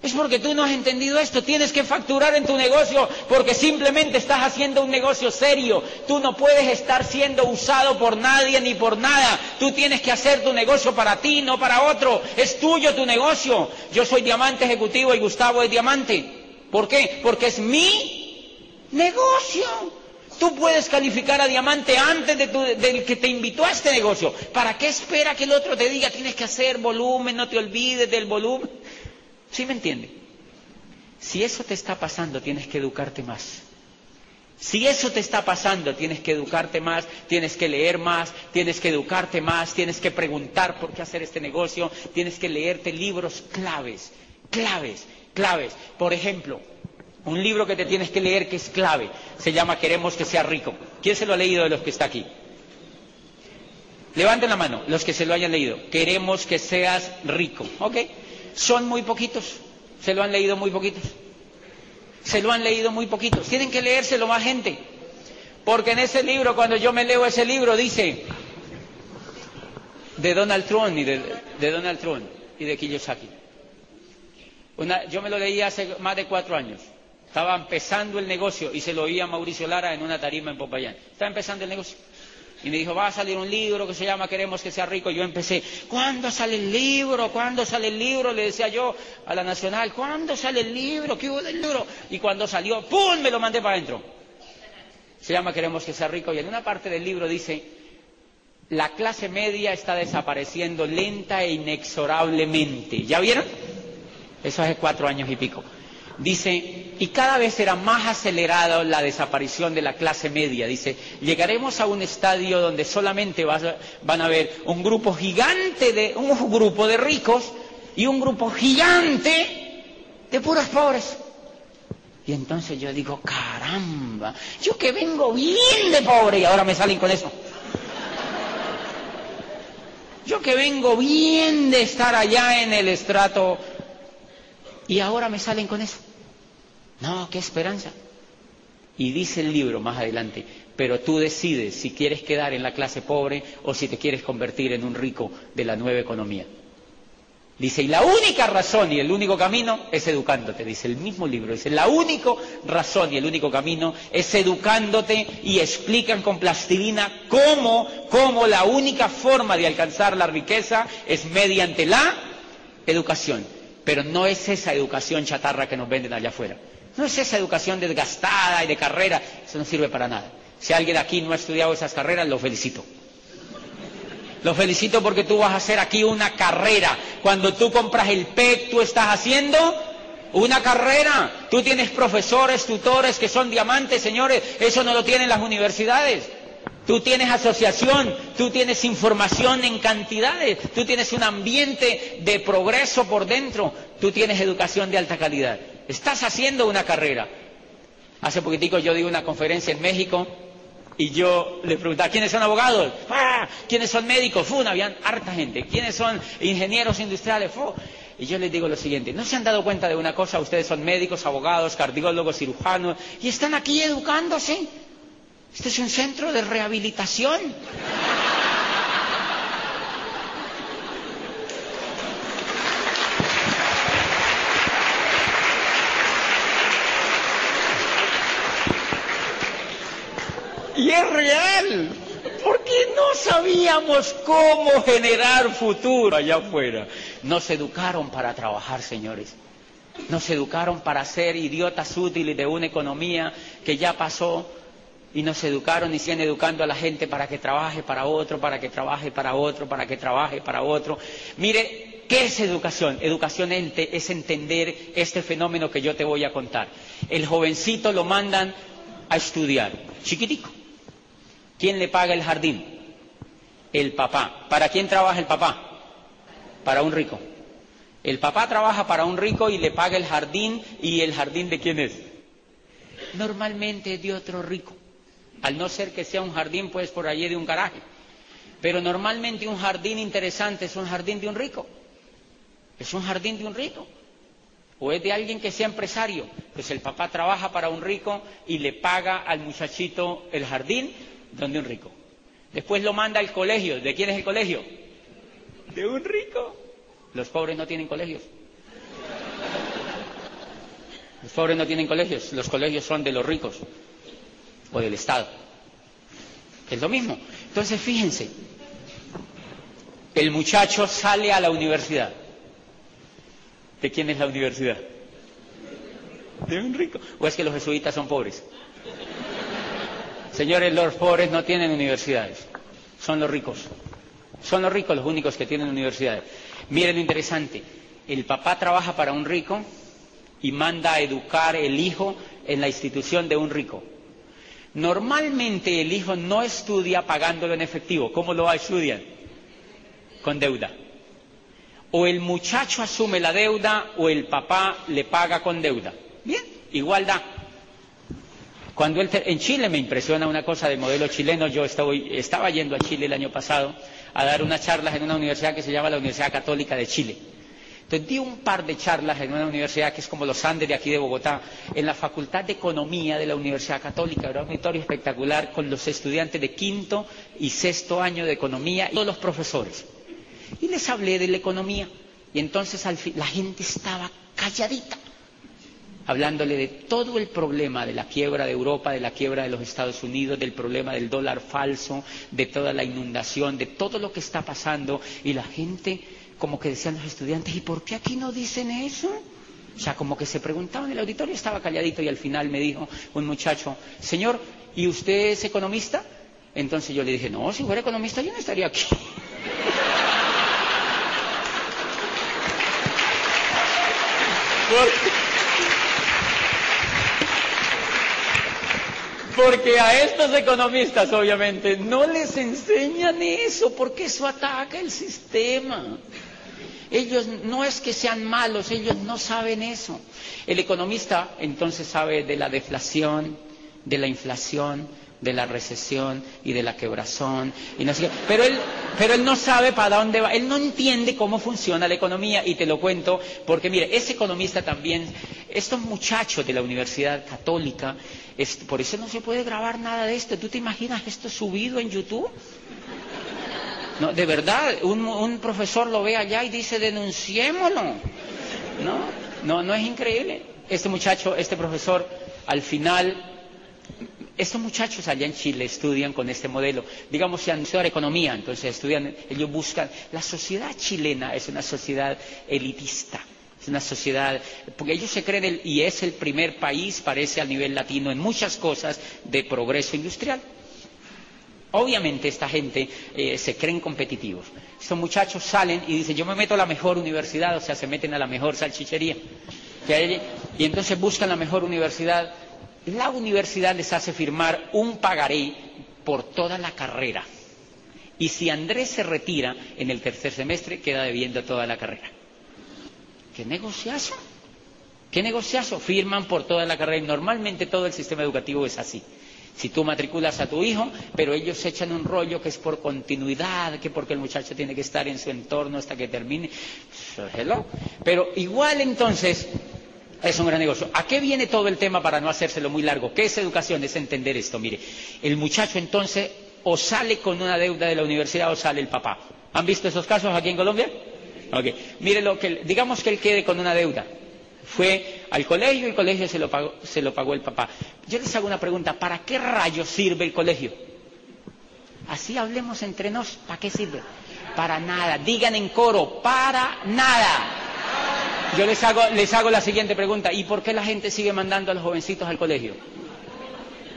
B: Es porque tú no has entendido esto. Tienes que facturar en tu negocio porque simplemente estás haciendo un negocio serio. Tú no puedes estar siendo usado por nadie ni por nada. Tú tienes que hacer tu negocio para ti, no para otro. Es tuyo tu negocio. Yo soy diamante ejecutivo y Gustavo es diamante. ¿Por qué? Porque es mi negocio. Tú puedes calificar a diamante antes de del que te invitó a este negocio. ¿Para qué espera que el otro te diga tienes que hacer volumen, no te olvides del volumen? ¿Sí me entiende? Si eso te está pasando, tienes que educarte más. Si eso te está pasando, tienes que educarte más, tienes que leer más, tienes que educarte más, tienes que preguntar por qué hacer este negocio, tienes que leerte libros claves, claves, claves. Por ejemplo, un libro que te tienes que leer que es clave. Se llama Queremos que sea rico. ¿Quién se lo ha leído de los que está aquí? Levanten la mano, los que se lo hayan leído. Queremos que seas rico. ¿Ok? Son muy poquitos. Se lo han leído muy poquitos. Se lo han leído muy poquitos. Tienen que leérselo más gente. Porque en ese libro, cuando yo me leo ese libro, dice de Donald Trump y de, Donald Trump y de Kiyosaki. yo me lo leí hace más de cuatro años. Estaba empezando el negocio y se lo oía Mauricio Lara en una tarima en Popayán. Estaba empezando el negocio. Y me dijo, va a salir un libro que se llama Queremos que sea rico. Yo empecé, ¿cuándo sale el libro? ¿Cuándo sale el libro? Le decía yo a la Nacional, ¿cuándo sale el libro? ¿Qué hubo del libro? Y cuando salió, ¡pum! me lo mandé para adentro. Se llama Queremos que sea rico. Y en una parte del libro dice, la clase media está desapareciendo lenta e inexorablemente. ¿Ya vieron? Eso hace cuatro años y pico. Dice, y cada vez será más acelerada la desaparición de la clase media. Dice, llegaremos a un estadio donde solamente van a haber un grupo gigante de, un grupo de ricos y un grupo gigante de puros pobres. Y entonces yo digo, caramba, yo que vengo bien de pobre y ahora me salen con eso. Yo que vengo bien de estar allá en el estrato y ahora me salen con eso. No, qué esperanza. Y dice el libro más adelante, pero tú decides si quieres quedar en la clase pobre o si te quieres convertir en un rico de la nueva economía. Dice, y la única razón y el único camino es educándote, dice el mismo libro. Dice, la única razón y el único camino es educándote y explican con plastilina cómo, cómo la única forma de alcanzar la riqueza es mediante la educación. Pero no es esa educación chatarra que nos venden allá afuera. No es esa educación desgastada y de carrera. Eso no sirve para nada. Si alguien aquí no ha estudiado esas carreras, lo felicito. Lo felicito porque tú vas a hacer aquí una carrera. Cuando tú compras el PEC, tú estás haciendo una carrera. Tú tienes profesores, tutores que son diamantes, señores. Eso no lo tienen las universidades. Tú tienes asociación, tú tienes información en cantidades, tú tienes un ambiente de progreso por dentro, tú tienes educación de alta calidad. Estás haciendo una carrera. Hace poquitico yo di una conferencia en México y yo le preguntaba, ¿quiénes son abogados? ¡Ah! ¿Quiénes son médicos? ¡Fu! Habían harta gente. ¿Quiénes son ingenieros industriales? ¡Fu! Y yo les digo lo siguiente, ¿no se han dado cuenta de una cosa? Ustedes son médicos, abogados, cardiólogos, cirujanos, y están aquí educándose. Este es un centro de rehabilitación. Y es real, porque no sabíamos cómo generar futuro allá afuera. Nos educaron para trabajar, señores. Nos educaron para ser idiotas útiles de una economía que ya pasó y nos educaron y siguen educando a la gente para que trabaje para otro, para que trabaje para otro, para que trabaje para otro. Mire, ¿qué es educación? Educación es entender este fenómeno que yo te voy a contar. El jovencito lo mandan a estudiar, chiquitico. ¿Quién le paga el jardín? El papá. ¿Para quién trabaja el papá? Para un rico. El papá trabaja para un rico y le paga el jardín y el jardín de quién es? Normalmente de otro rico. Al no ser que sea un jardín pues por allí de un garaje. Pero normalmente un jardín interesante es un jardín de un rico. Es un jardín de un rico. O es de alguien que sea empresario. Pues el papá trabaja para un rico y le paga al muchachito el jardín donde un rico. Después lo manda al colegio. ¿De quién es el colegio? De un rico. Los pobres no tienen colegios. Los pobres no tienen colegios. Los colegios son de los ricos o del Estado. Es lo mismo. Entonces, fíjense, el muchacho sale a la universidad. ¿De quién es la universidad? De un rico. ¿O es que los jesuitas son pobres? Señores, los pobres no tienen universidades, son los ricos. Son los ricos los únicos que tienen universidades. Miren lo interesante, el papá trabaja para un rico y manda a educar el hijo en la institución de un rico. Normalmente el hijo no estudia pagándolo en efectivo. ¿Cómo lo va a estudiar? Con deuda. O el muchacho asume la deuda o el papá le paga con deuda. Bien, igualdad. Cuando en Chile me impresiona una cosa del modelo chileno, yo estaba yendo a Chile el año pasado a dar unas charlas en una universidad que se llama la Universidad Católica de Chile. Entonces di un par de charlas en una universidad que es como los Andes de aquí de Bogotá, en la Facultad de Economía de la Universidad Católica. Era un auditorio espectacular con los estudiantes de quinto y sexto año de Economía y todos los profesores. Y les hablé de la economía. Y entonces al fin, la gente estaba calladita hablándole de todo el problema de la quiebra de Europa, de la quiebra de los Estados Unidos, del problema del dólar falso, de toda la inundación, de todo lo que está pasando. Y la gente, como que decían los estudiantes, ¿y por qué aquí no dicen eso? O sea, como que se preguntaban, el auditorio estaba calladito y al final me dijo un muchacho, señor, ¿y usted es economista? Entonces yo le dije, no, si fuera economista yo no estaría aquí. Porque a estos economistas, obviamente, no les enseñan eso, porque eso ataca el sistema. Ellos no es que sean malos, ellos no saben eso. El economista entonces sabe de la deflación, de la inflación, de la recesión y de la quebrazón y no sé Pero él, pero él no sabe para dónde va, él no entiende cómo funciona la economía y te lo cuento porque mire, ese economista también, estos muchachos de la Universidad Católica, por eso no se puede grabar nada de esto. ¿Tú te imaginas esto subido en YouTube? No, de verdad, un, un profesor lo ve allá y dice denunciémoslo. No, no, no es increíble. Este muchacho, este profesor, al final estos muchachos allá en Chile estudian con este modelo, digamos, se han estudiado economía, entonces estudian, ellos buscan, la sociedad chilena es una sociedad elitista, es una sociedad, porque ellos se creen, y es el primer país, parece a nivel latino, en muchas cosas de progreso industrial. Obviamente esta gente eh, se creen competitivos. Estos muchachos salen y dicen, yo me meto a la mejor universidad, o sea, se meten a la mejor salchichería. Y entonces buscan la mejor universidad la universidad les hace firmar un pagaré por toda la carrera. Y si Andrés se retira en el tercer semestre, queda debiendo toda la carrera. ¿Qué negociazo? ¿Qué negociazo? Firman por toda la carrera y normalmente todo el sistema educativo es así. Si tú matriculas a tu hijo, pero ellos echan un rollo que es por continuidad, que porque el muchacho tiene que estar en su entorno hasta que termine. Pero igual entonces es un gran negocio. ¿A qué viene todo el tema para no hacérselo muy largo? ¿Qué es educación? Es entender esto. Mire, el muchacho entonces o sale con una deuda de la universidad o sale el papá. ¿Han visto esos casos aquí en Colombia? Ok. Mire lo que, digamos que él quede con una deuda. Fue al colegio y el colegio se lo, pagó, se lo pagó el papá. Yo les hago una pregunta, ¿para qué rayos sirve el colegio? Así hablemos entre nos, ¿para qué sirve? Para nada. Digan en coro, para nada. Yo les hago, les hago la siguiente pregunta. ¿Y por qué la gente sigue mandando a los jovencitos al colegio?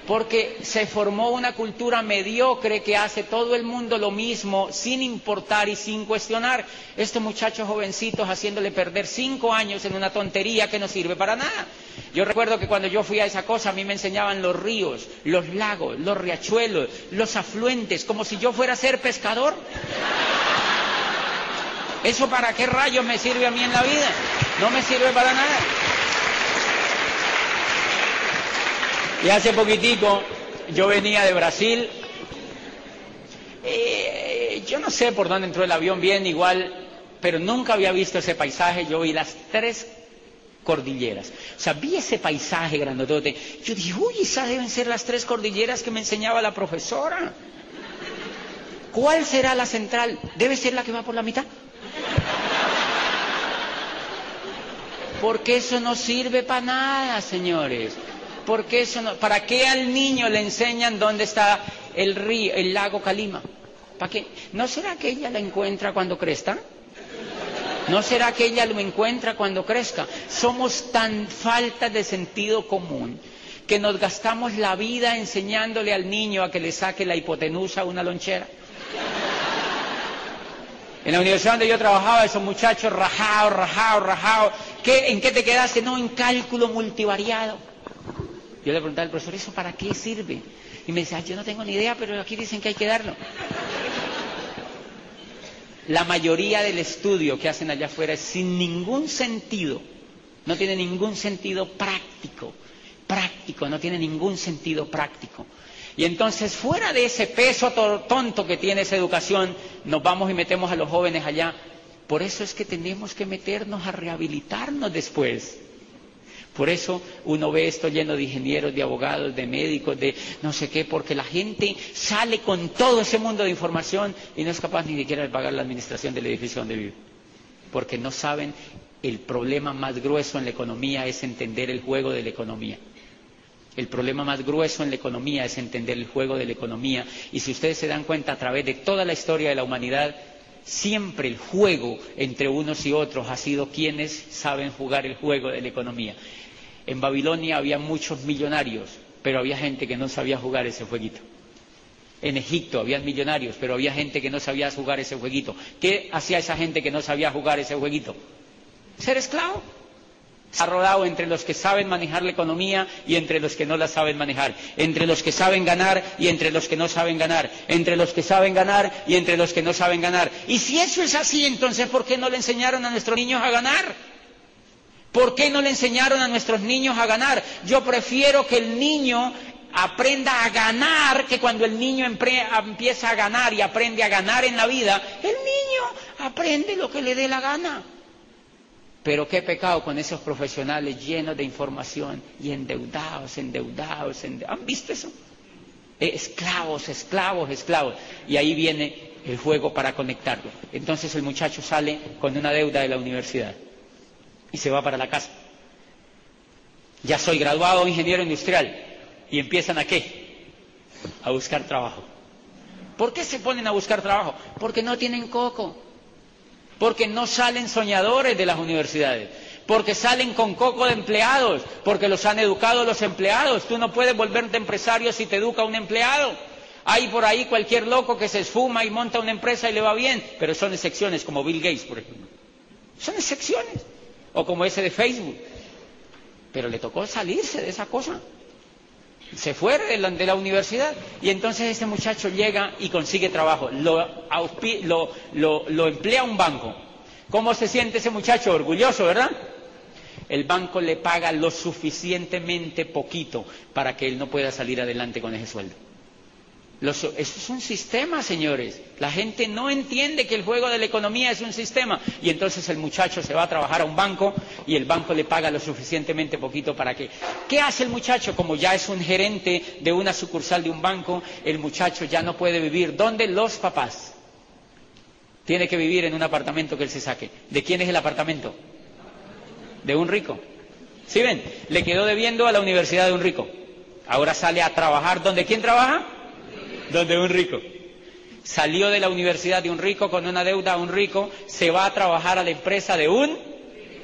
B: Porque se formó una cultura mediocre que hace todo el mundo lo mismo sin importar y sin cuestionar. Estos muchachos jovencitos haciéndole perder cinco años en una tontería que no sirve para nada. Yo recuerdo que cuando yo fui a esa cosa a mí me enseñaban los ríos, los lagos, los riachuelos, los afluentes, como si yo fuera a ser pescador. ¿Eso para qué rayos me sirve a mí en la vida? No me sirve para nada. Y hace poquitico yo venía de Brasil. Eh, yo no sé por dónde entró el avión bien, igual, pero nunca había visto ese paisaje. Yo vi las tres cordilleras. O sea, vi ese paisaje grandotote. Yo dije, uy, esas deben ser las tres cordilleras que me enseñaba la profesora. ¿Cuál será la central? ¿Debe ser la que va por la mitad? Porque eso no sirve para nada, señores. Porque eso no, ¿Para qué al niño le enseñan dónde está el río, el lago Calima? ¿Para qué? ¿No será que ella la encuentra cuando crezca? ¿No será que ella lo encuentra cuando crezca? Somos tan falta de sentido común que nos gastamos la vida enseñándole al niño a que le saque la hipotenusa a una lonchera. En la universidad donde yo trabajaba, esos muchachos rajados, rajados, rajados. ¿En qué te quedaste? No, en cálculo multivariado. Yo le preguntaba al profesor, ¿eso para qué sirve? Y me decía, yo no tengo ni idea, pero aquí dicen que hay que darlo. La mayoría del estudio que hacen allá afuera es sin ningún sentido. No tiene ningún sentido práctico. Práctico, no tiene ningún sentido práctico. Y entonces, fuera de ese peso tonto que tiene esa educación, nos vamos y metemos a los jóvenes allá. Por eso es que tenemos que meternos a rehabilitarnos después. Por eso uno ve esto lleno de ingenieros, de abogados, de médicos, de no sé qué, porque la gente sale con todo ese mundo de información y no es capaz ni siquiera de pagar la administración del edificio donde vive. Porque no saben el problema más grueso en la economía es entender el juego de la economía. El problema más grueso en la economía es entender el juego de la economía. Y si ustedes se dan cuenta, a través de toda la historia de la humanidad, siempre el juego entre unos y otros ha sido quienes saben jugar el juego de la economía. En Babilonia había muchos millonarios, pero había gente que no sabía jugar ese jueguito. En Egipto había millonarios, pero había gente que no sabía jugar ese jueguito. ¿Qué hacía esa gente que no sabía jugar ese jueguito? Ser esclavo. Se ha rodado entre los que saben manejar la economía y entre los que no la saben manejar, entre los que saben ganar y entre los que no saben ganar, entre los que saben ganar y entre los que no saben ganar. Y si eso es así, entonces ¿por qué no le enseñaron a nuestros niños a ganar? ¿Por qué no le enseñaron a nuestros niños a ganar? Yo prefiero que el niño aprenda a ganar, que cuando el niño empieza a ganar y aprende a ganar en la vida, el niño aprende lo que le dé la gana. Pero qué pecado con esos profesionales llenos de información y endeudados, endeudados, ¿han visto eso? Esclavos, esclavos, esclavos. Y ahí viene el juego para conectarlo. Entonces el muchacho sale con una deuda de la universidad y se va para la casa. Ya soy graduado ingeniero industrial y empiezan a qué? A buscar trabajo. ¿Por qué se ponen a buscar trabajo? Porque no tienen coco porque no salen soñadores de las universidades, porque salen con coco de empleados, porque los han educado los empleados. Tú no puedes volverte empresario si te educa un empleado. Hay por ahí cualquier loco que se esfuma y monta una empresa y le va bien, pero son excepciones, como Bill Gates, por ejemplo. Son excepciones. O como ese de Facebook. Pero le tocó salirse de esa cosa se fue de la, universidad y entonces ese muchacho llega y consigue trabajo, lo, lo, emplea un banco. ¿Cómo se siente ese muchacho? Orgulloso, ¿verdad? El banco le paga lo suficientemente poquito para que él no pueda salir adelante con ese sueldo. Eso es un sistema, señores. La gente no entiende que el juego de la economía es un sistema. Y entonces el muchacho se va a trabajar a un banco y el banco le paga lo suficientemente poquito para que... ¿Qué hace el muchacho? Como ya es un gerente de una sucursal de un banco, el muchacho ya no puede vivir. ¿Dónde? Los papás. Tiene que vivir en un apartamento que él se saque. ¿De quién es el apartamento? De un rico. ¿Sí ven? Le quedó debiendo a la universidad de un rico. Ahora sale a trabajar. ¿Dónde quién trabaja? Donde un rico salió de la universidad de un rico con una deuda a un rico, se va a trabajar a la empresa de un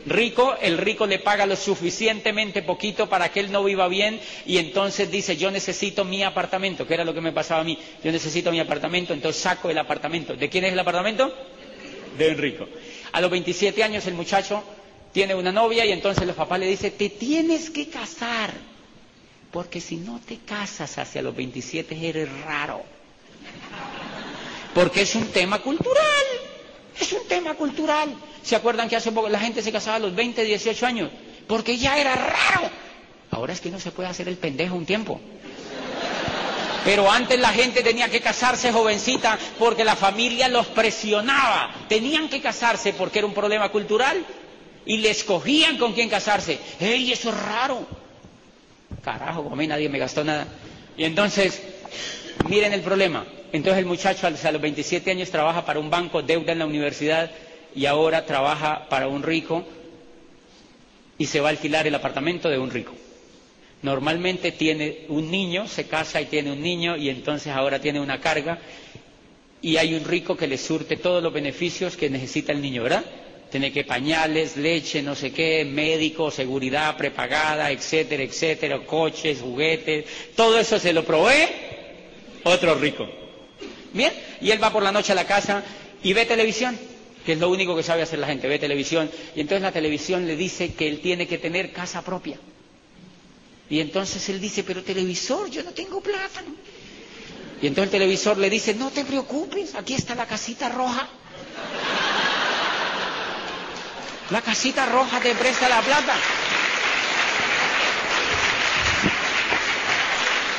B: rico, el rico le paga lo suficientemente poquito para que él no viva bien y entonces dice yo necesito mi apartamento, que era lo que me pasaba a mí, yo necesito mi apartamento, entonces saco el apartamento. ¿De quién es el apartamento? De un rico. A los 27 años el muchacho tiene una novia y entonces los papás le dicen te tienes que casar, porque si no te casas hacia los 27 eres raro porque es un tema cultural, es un tema cultural. ¿Se acuerdan que hace poco la gente se casaba a los 20, 18 años? Porque ya era raro. Ahora es que no se puede hacer el pendejo un tiempo. Pero antes la gente tenía que casarse jovencita porque la familia los presionaba. Tenían que casarse porque era un problema cultural y le escogían con quién casarse. ¡Ey, eso es raro! Carajo, a mí nadie me gastó nada. Y entonces, miren el problema. Entonces el muchacho a los 27 años trabaja para un banco, deuda en la universidad y ahora trabaja para un rico y se va a alquilar el apartamento de un rico. Normalmente tiene un niño, se casa y tiene un niño y entonces ahora tiene una carga y hay un rico que le surte todos los beneficios que necesita el niño, ¿verdad? Tiene que pañales, leche, no sé qué, médico, seguridad prepagada, etcétera, etcétera, coches, juguetes, todo eso se lo provee otro rico. Bien, y él va por la noche a la casa y ve televisión, que es lo único que sabe hacer la gente, ve televisión, y entonces la televisión le dice que él tiene que tener casa propia. Y entonces él dice, pero televisor, yo no tengo plata. Y entonces el televisor le dice, no te preocupes, aquí está la casita roja. La casita roja te presta la plata.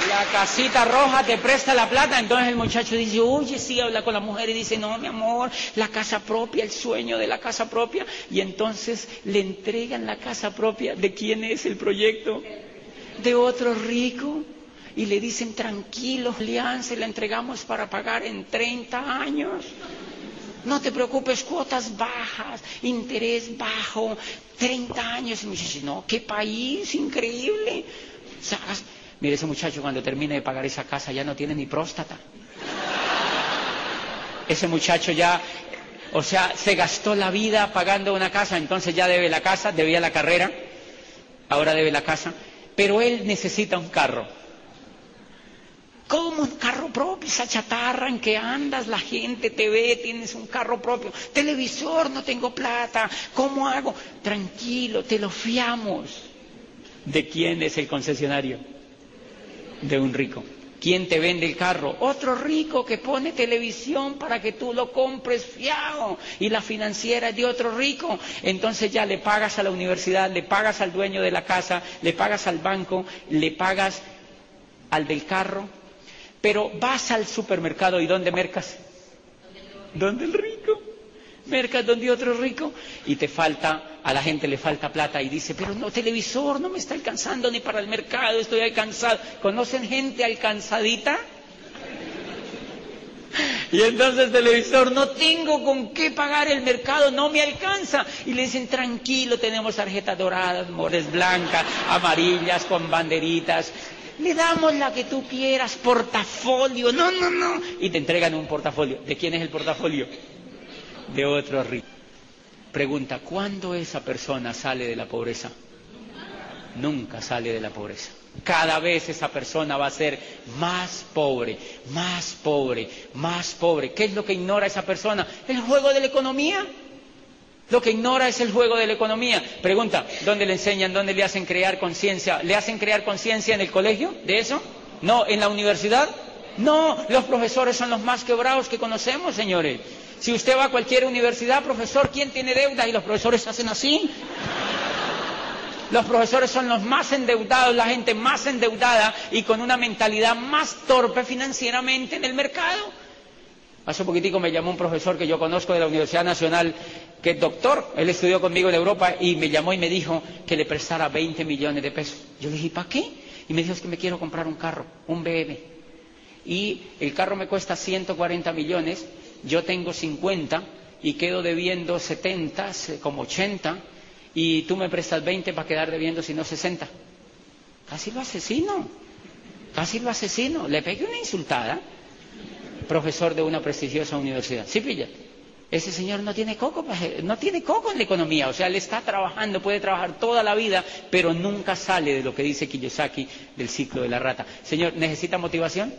B: la casita roja te presta la plata. Entonces el muchacho dice, oye, sí, habla con la mujer y dice, no, mi amor, la casa propia, el sueño de la casa propia. Y entonces le entregan la casa propia. ¿De quién es el proyecto? De otro rico. Y le dicen, tranquilo, Julián, se la entregamos para pagar en 30 años. No te preocupes, cuotas bajas, interés bajo, 30 años. Y me dice, no, qué país increíble. Mire, ese muchacho cuando termine de pagar esa casa ya no tiene ni próstata. Ese muchacho ya, o sea, se gastó la vida pagando una casa, entonces ya debe la casa, debía la carrera, ahora debe la casa, pero él necesita un carro. ¿Cómo un carro propio? esa chatarra en que andas, la gente te ve, tienes un carro propio, televisor, no tengo plata, ¿cómo hago? Tranquilo, te lo fiamos. ¿De quién es el concesionario? De un rico. ¿Quién te vende el carro? Otro rico que pone televisión para que tú lo compres fiado. Y la financiera es de otro rico. Entonces ya le pagas a la universidad, le pagas al dueño de la casa, le pagas al banco, le pagas al del carro. Pero vas al supermercado y ¿dónde mercas? ¿Dónde el rico? Mercas donde otro rico y te falta, a la gente le falta plata y dice, pero no, televisor no me está alcanzando ni para el mercado, estoy alcanzado. ¿Conocen gente alcanzadita? Y entonces el televisor, no tengo con qué pagar el mercado, no me alcanza. Y le dicen, tranquilo, tenemos tarjetas doradas, mores blancas, amarillas, con banderitas. Le damos la que tú quieras, portafolio. No, no, no. Y te entregan un portafolio. ¿De quién es el portafolio? De otro rico. Pregunta, ¿cuándo esa persona sale de la pobreza? Nunca sale de la pobreza. Cada vez esa persona va a ser más pobre, más pobre, más pobre. ¿Qué es lo que ignora esa persona? El juego de la economía. Lo que ignora es el juego de la economía. Pregunta, ¿dónde le enseñan, dónde le hacen crear conciencia? ¿Le hacen crear conciencia en el colegio de eso? ¿No? ¿En la universidad? No, los profesores son los más quebrados que conocemos, señores. Si usted va a cualquier universidad, profesor, ¿quién tiene deuda? Y los profesores hacen así. Los profesores son los más endeudados, la gente más endeudada y con una mentalidad más torpe financieramente en el mercado. Hace un poquitico me llamó un profesor que yo conozco de la Universidad Nacional, que doctor, él estudió conmigo en Europa y me llamó y me dijo que le prestara 20 millones de pesos. Yo le dije, ¿para qué? Y me dijo, es que me quiero comprar un carro, un BM. Y el carro me cuesta 140 millones, yo tengo 50 y quedo debiendo 70, como 80, y tú me prestas 20 para quedar debiendo sino 60. Casi lo asesino, casi lo asesino. Le pegué una insultada profesor de una prestigiosa universidad. ¿Sí pilla? Ese señor no tiene coco, no tiene coco en la economía, o sea, él está trabajando, puede trabajar toda la vida, pero nunca sale de lo que dice Kiyosaki del ciclo de la rata. Señor, ¿necesita motivación?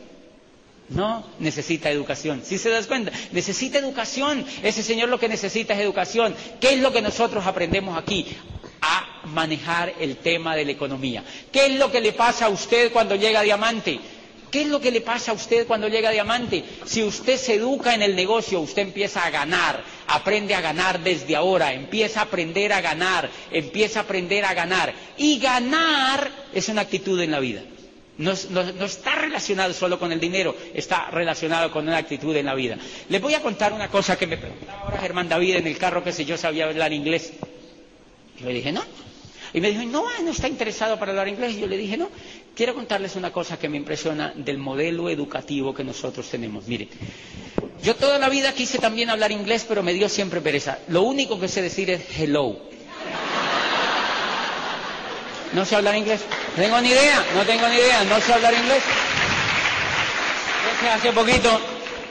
B: No, necesita educación. ¿Sí se das cuenta? Necesita educación. Ese señor lo que necesita es educación. ¿Qué es lo que nosotros aprendemos aquí? A manejar el tema de la economía. ¿Qué es lo que le pasa a usted cuando llega a Diamante? ¿Qué es lo que le pasa a usted cuando llega a Diamante? Si usted se educa en el negocio, usted empieza a ganar, aprende a ganar desde ahora, empieza a aprender a ganar, empieza a aprender a ganar. Y ganar es una actitud en la vida. No, está relacionado solo con el dinero, está relacionado con una actitud en la vida. Les voy a contar una cosa que me preguntaba ahora Germán David en el carro que si yo sabía hablar inglés. Yo le dije, no. Y me dijo, no, no está interesado para hablar inglés. Y yo le dije, no. Quiero contarles una cosa que me impresiona del modelo educativo que nosotros tenemos. Miren, yo toda la vida quise también hablar inglés, pero me dio siempre pereza. Lo único que sé decir es hello. No sé hablar inglés. No tengo ni idea, no tengo ni idea, no sé hablar inglés. Hace poquito,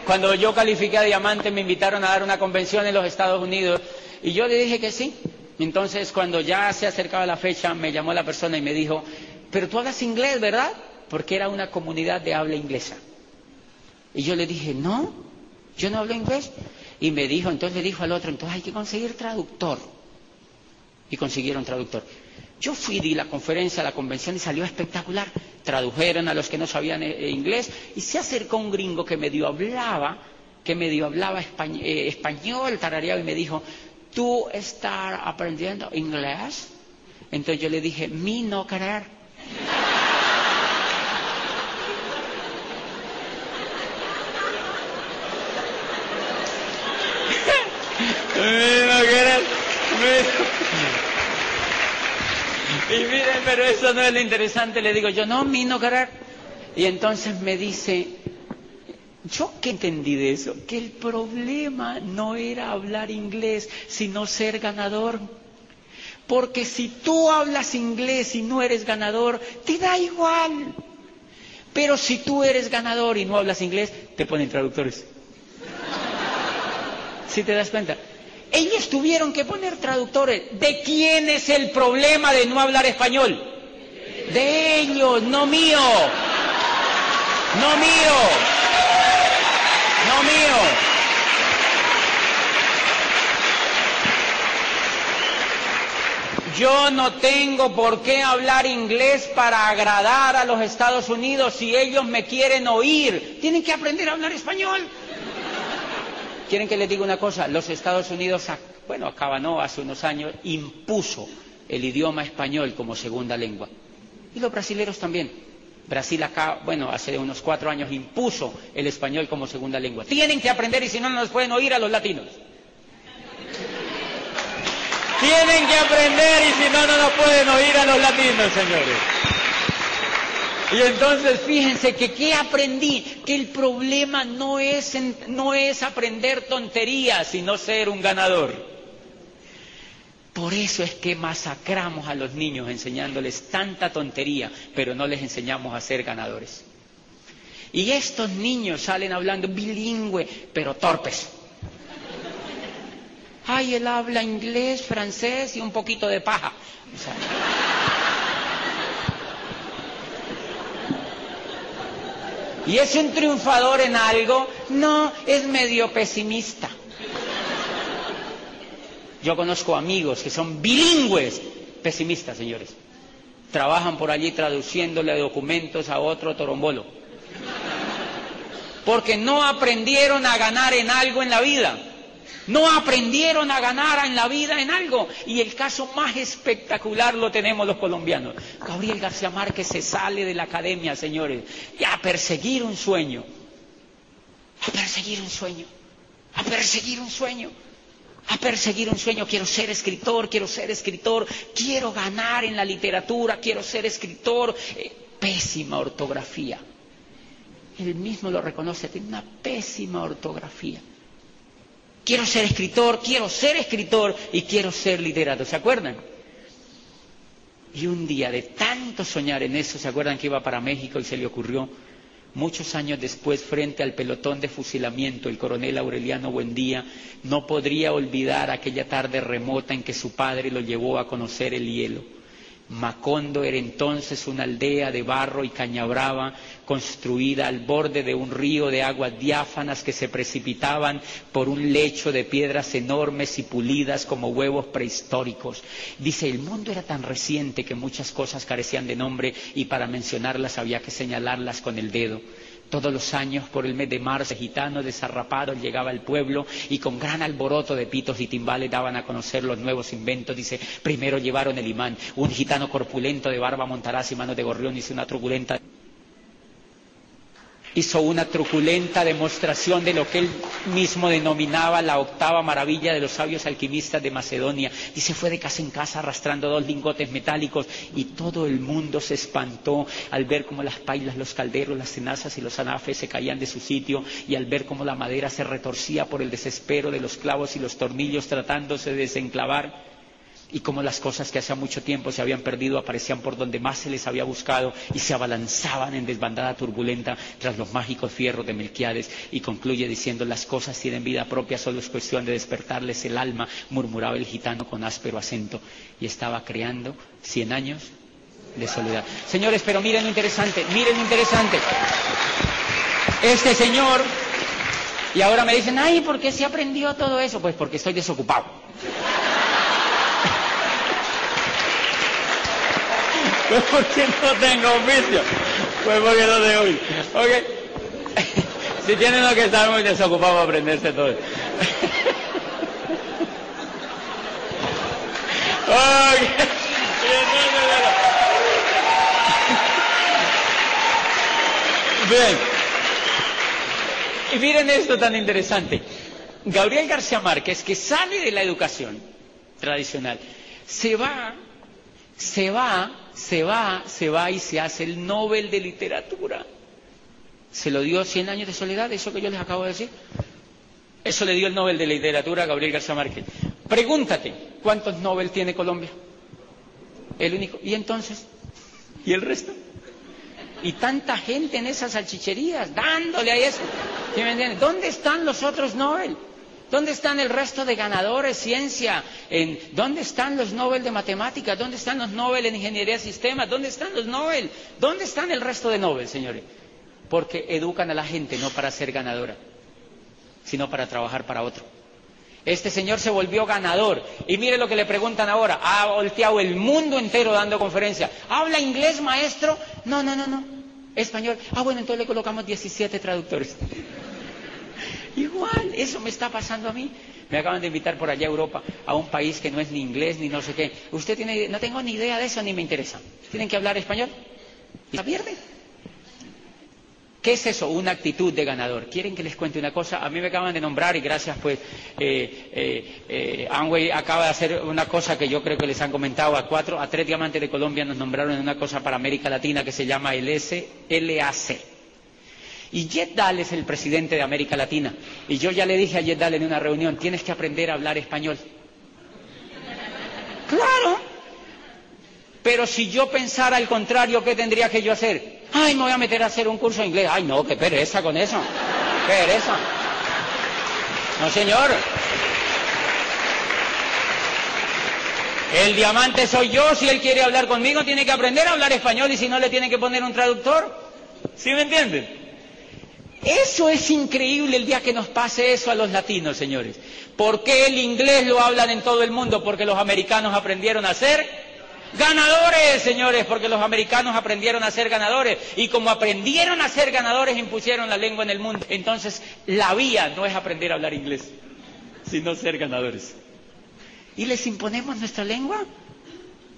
B: cuando yo califiqué a diamante, me invitaron a dar una convención en los Estados Unidos y yo le dije que sí. Entonces, cuando ya se acercaba la fecha, me llamó la persona y me dijo, pero tú hablas inglés, ¿verdad? Porque era una comunidad de habla inglesa. Y yo le dije, no, yo no hablo inglés. Y me dijo, entonces le dijo al otro, entonces hay que conseguir traductor. Y consiguieron traductor. Yo fui, di la conferencia, la convención y salió espectacular. Tradujeron a los que no sabían eh, eh, inglés y se acercó un gringo que medio hablaba, que medio hablaba eh, español tarareado y me dijo, ¿tú estás aprendiendo inglés? Entonces yo le dije, mi no querer. Y miren, pero eso no es lo interesante. Le digo yo, no, mi no querer. Y entonces me dice, ¿yo qué entendí de eso? Que el problema no era hablar inglés, sino ser ganador. Porque si tú hablas inglés y no eres ganador, te da igual. Pero si tú eres ganador y no hablas inglés, te ponen traductores. ¿Sí te das cuenta? Ellos tuvieron que poner traductores. ¿De quién es el problema de no hablar español? De ellos, no mío. No mío. no mío. Yo no tengo por qué hablar inglés para agradar a los Estados Unidos si ellos me quieren oír. Tienen que aprender a hablar español. ¿Quieren que les diga una cosa? Los Estados Unidos, bueno, acaba no, hace unos años, impuso el idioma español como segunda lengua. Y los brasileños también. Brasil bueno, hace unos cuatro años impuso el español como segunda lengua. Tienen que aprender y si no, no nos pueden oír a los latinos. Tienen que aprender y si no, no nos pueden oír a los latinos, señores. Y entonces fíjense que ¿qué aprendí? Que el problema no es, no es aprender tonterías, sino ser un ganador. Por eso es que masacramos a los niños enseñándoles tanta tontería, pero no les enseñamos a ser ganadores. Y estos niños salen hablando bilingüe, pero torpes. Ay, él habla inglés, francés y un poquito de paja. ¿Y es un triunfador en algo? No, es medio pesimista. Yo conozco amigos que son bilingües, pesimistas, señores. Trabajan por allí traduciéndole documentos a otro torombolo. Porque no aprendieron a ganar en algo en la vida. No aprendieron a ganar en la vida en algo. Y el caso más espectacular lo tenemos los colombianos. Gabriel García Márquez se sale de la academia, señores, y a perseguir un sueño. A perseguir un sueño. A perseguir un sueño. A perseguir un sueño. Quiero ser escritor, quiero ser escritor, quiero ganar en la literatura, quiero ser escritor. Eh, pésima ortografía. Él mismo lo reconoce, tiene una pésima ortografía. Quiero ser escritor, quiero ser escritor y quiero ser literato. ¿Se acuerdan? Y un día de tanto soñar en eso, ¿se acuerdan que iba para México y se le ocurrió? Muchos años después, frente al pelotón de fusilamiento, el coronel Aureliano Buendía no podría olvidar aquella tarde remota en que su padre lo llevó a conocer el hielo Macondo era entonces una aldea de barro y caña brava construida al borde de un río de aguas diáfanas que se precipitaban por un lecho de piedras enormes y pulidas como huevos prehistóricos. Dice, el mundo era tan reciente que muchas cosas carecían de nombre y para mencionarlas había que señalarlas con el dedo. Todos los años, por el mes de marzo, gitanos desarrapados llegaba al pueblo y con gran alboroto de pitos y timbales daban a conocer los nuevos inventos. Dice, primero llevaron el imán, un gitano corpulento de barba montaraz y manos de gorrión hizo una truculenta hizo una truculenta demostración de lo que él mismo denominaba la octava maravilla de los sabios alquimistas de Macedonia. Y se fue de casa en casa arrastrando dos lingotes metálicos y todo el mundo se espantó al ver cómo las pailas, los calderos, las tenazas y los anafes se caían de su sitio y al ver cómo la madera se retorcía por el desespero de los clavos y los tornillos tratándose de desenclavar y como las cosas que hacía mucho tiempo se habían perdido aparecían por donde más se les había buscado y se abalanzaban en desbandada turbulenta tras los mágicos fierros de Melquiades y concluye diciendo las cosas tienen vida propia, solo es cuestión de despertarles el alma, murmuraba el gitano con áspero acento y estaba creando cien años de soledad. Señores, pero miren lo interesante, miren lo interesante. Este señor, y ahora me dicen, ay, ¿por qué se aprendió todo eso? Pues porque estoy desocupado. Pues porque no tengo oficio. Pues porque no tengo oficio. Ok. Si tienen que estar muy desocupados a aprenderse todo. Bien. Y miren esto tan interesante. Gabriel García Márquez, que sale de la educación tradicional, se va, se va se va, se va y se hace el Nobel de Literatura. Se lo dio 100 años de soledad, eso que yo les acabo de decir. Eso le dio el Nobel de Literatura a Gabriel García Márquez. Pregúntate, ¿cuántos Nobel tiene Colombia? El único. ¿Y entonces? ¿Y el resto? Y tanta gente en esas salchicherías, dándole a eso. me entiendes? ¿Dónde están los otros Nobel? ¿Dónde están el resto de ganadores ciencia? ¿En, ¿Dónde están los Nobel de matemáticas? ¿Dónde están los Nobel en ingeniería de sistemas? ¿Dónde están los Nobel? ¿Dónde están el resto de Nobel, señores? Porque educan a la gente no para ser ganadora. sino para trabajar para otro. Este señor se volvió ganador. Y mire lo que le preguntan ahora. Ha volteado el mundo entero dando conferencia. ¿Habla inglés, maestro? No, no, no, no. Español. Ah, bueno, entonces le colocamos 17 traductores. Igual, eso me está pasando a mí. Me acaban de invitar por allá a Europa, a un país que no es ni inglés ni no sé qué. Usted tiene, no tengo ni idea de eso ni me interesa. ¿Tienen que hablar español? ¿Y la pierde? ¿Qué es eso? Una actitud de ganador. ¿Quieren que les cuente una cosa? A mí me acaban de nombrar y gracias pues eh, eh, eh acaba de hacer una cosa que yo creo que les han comentado a cuatro, a tres diamantes de Colombia nos nombraron una cosa para América Latina que se llama el SLAC. Y Jet Dahl es el presidente de América Latina. Y yo ya le dije a Dahl en una reunión, tienes que aprender a hablar español. Claro. Pero si yo pensara al contrario, ¿qué tendría que yo hacer? Ay, me voy a meter a hacer un curso de inglés. Ay, no, qué pereza con eso. Qué pereza. No, señor. El diamante soy yo. Si él quiere hablar conmigo, tiene que aprender a hablar español y si no, le tiene que poner un traductor. ¿Sí me entienden? Eso es increíble el día que nos pase eso a los latinos, señores. ¿Por qué el inglés lo hablan en todo el mundo? Porque los americanos aprendieron a hacer Ganadores, señores, porque los americanos aprendieron a ser ganadores y como aprendieron a ser ganadores impusieron la lengua en el mundo. Entonces, la vía no es aprender a hablar inglés, sino ser ganadores. ¿Y les imponemos nuestra lengua?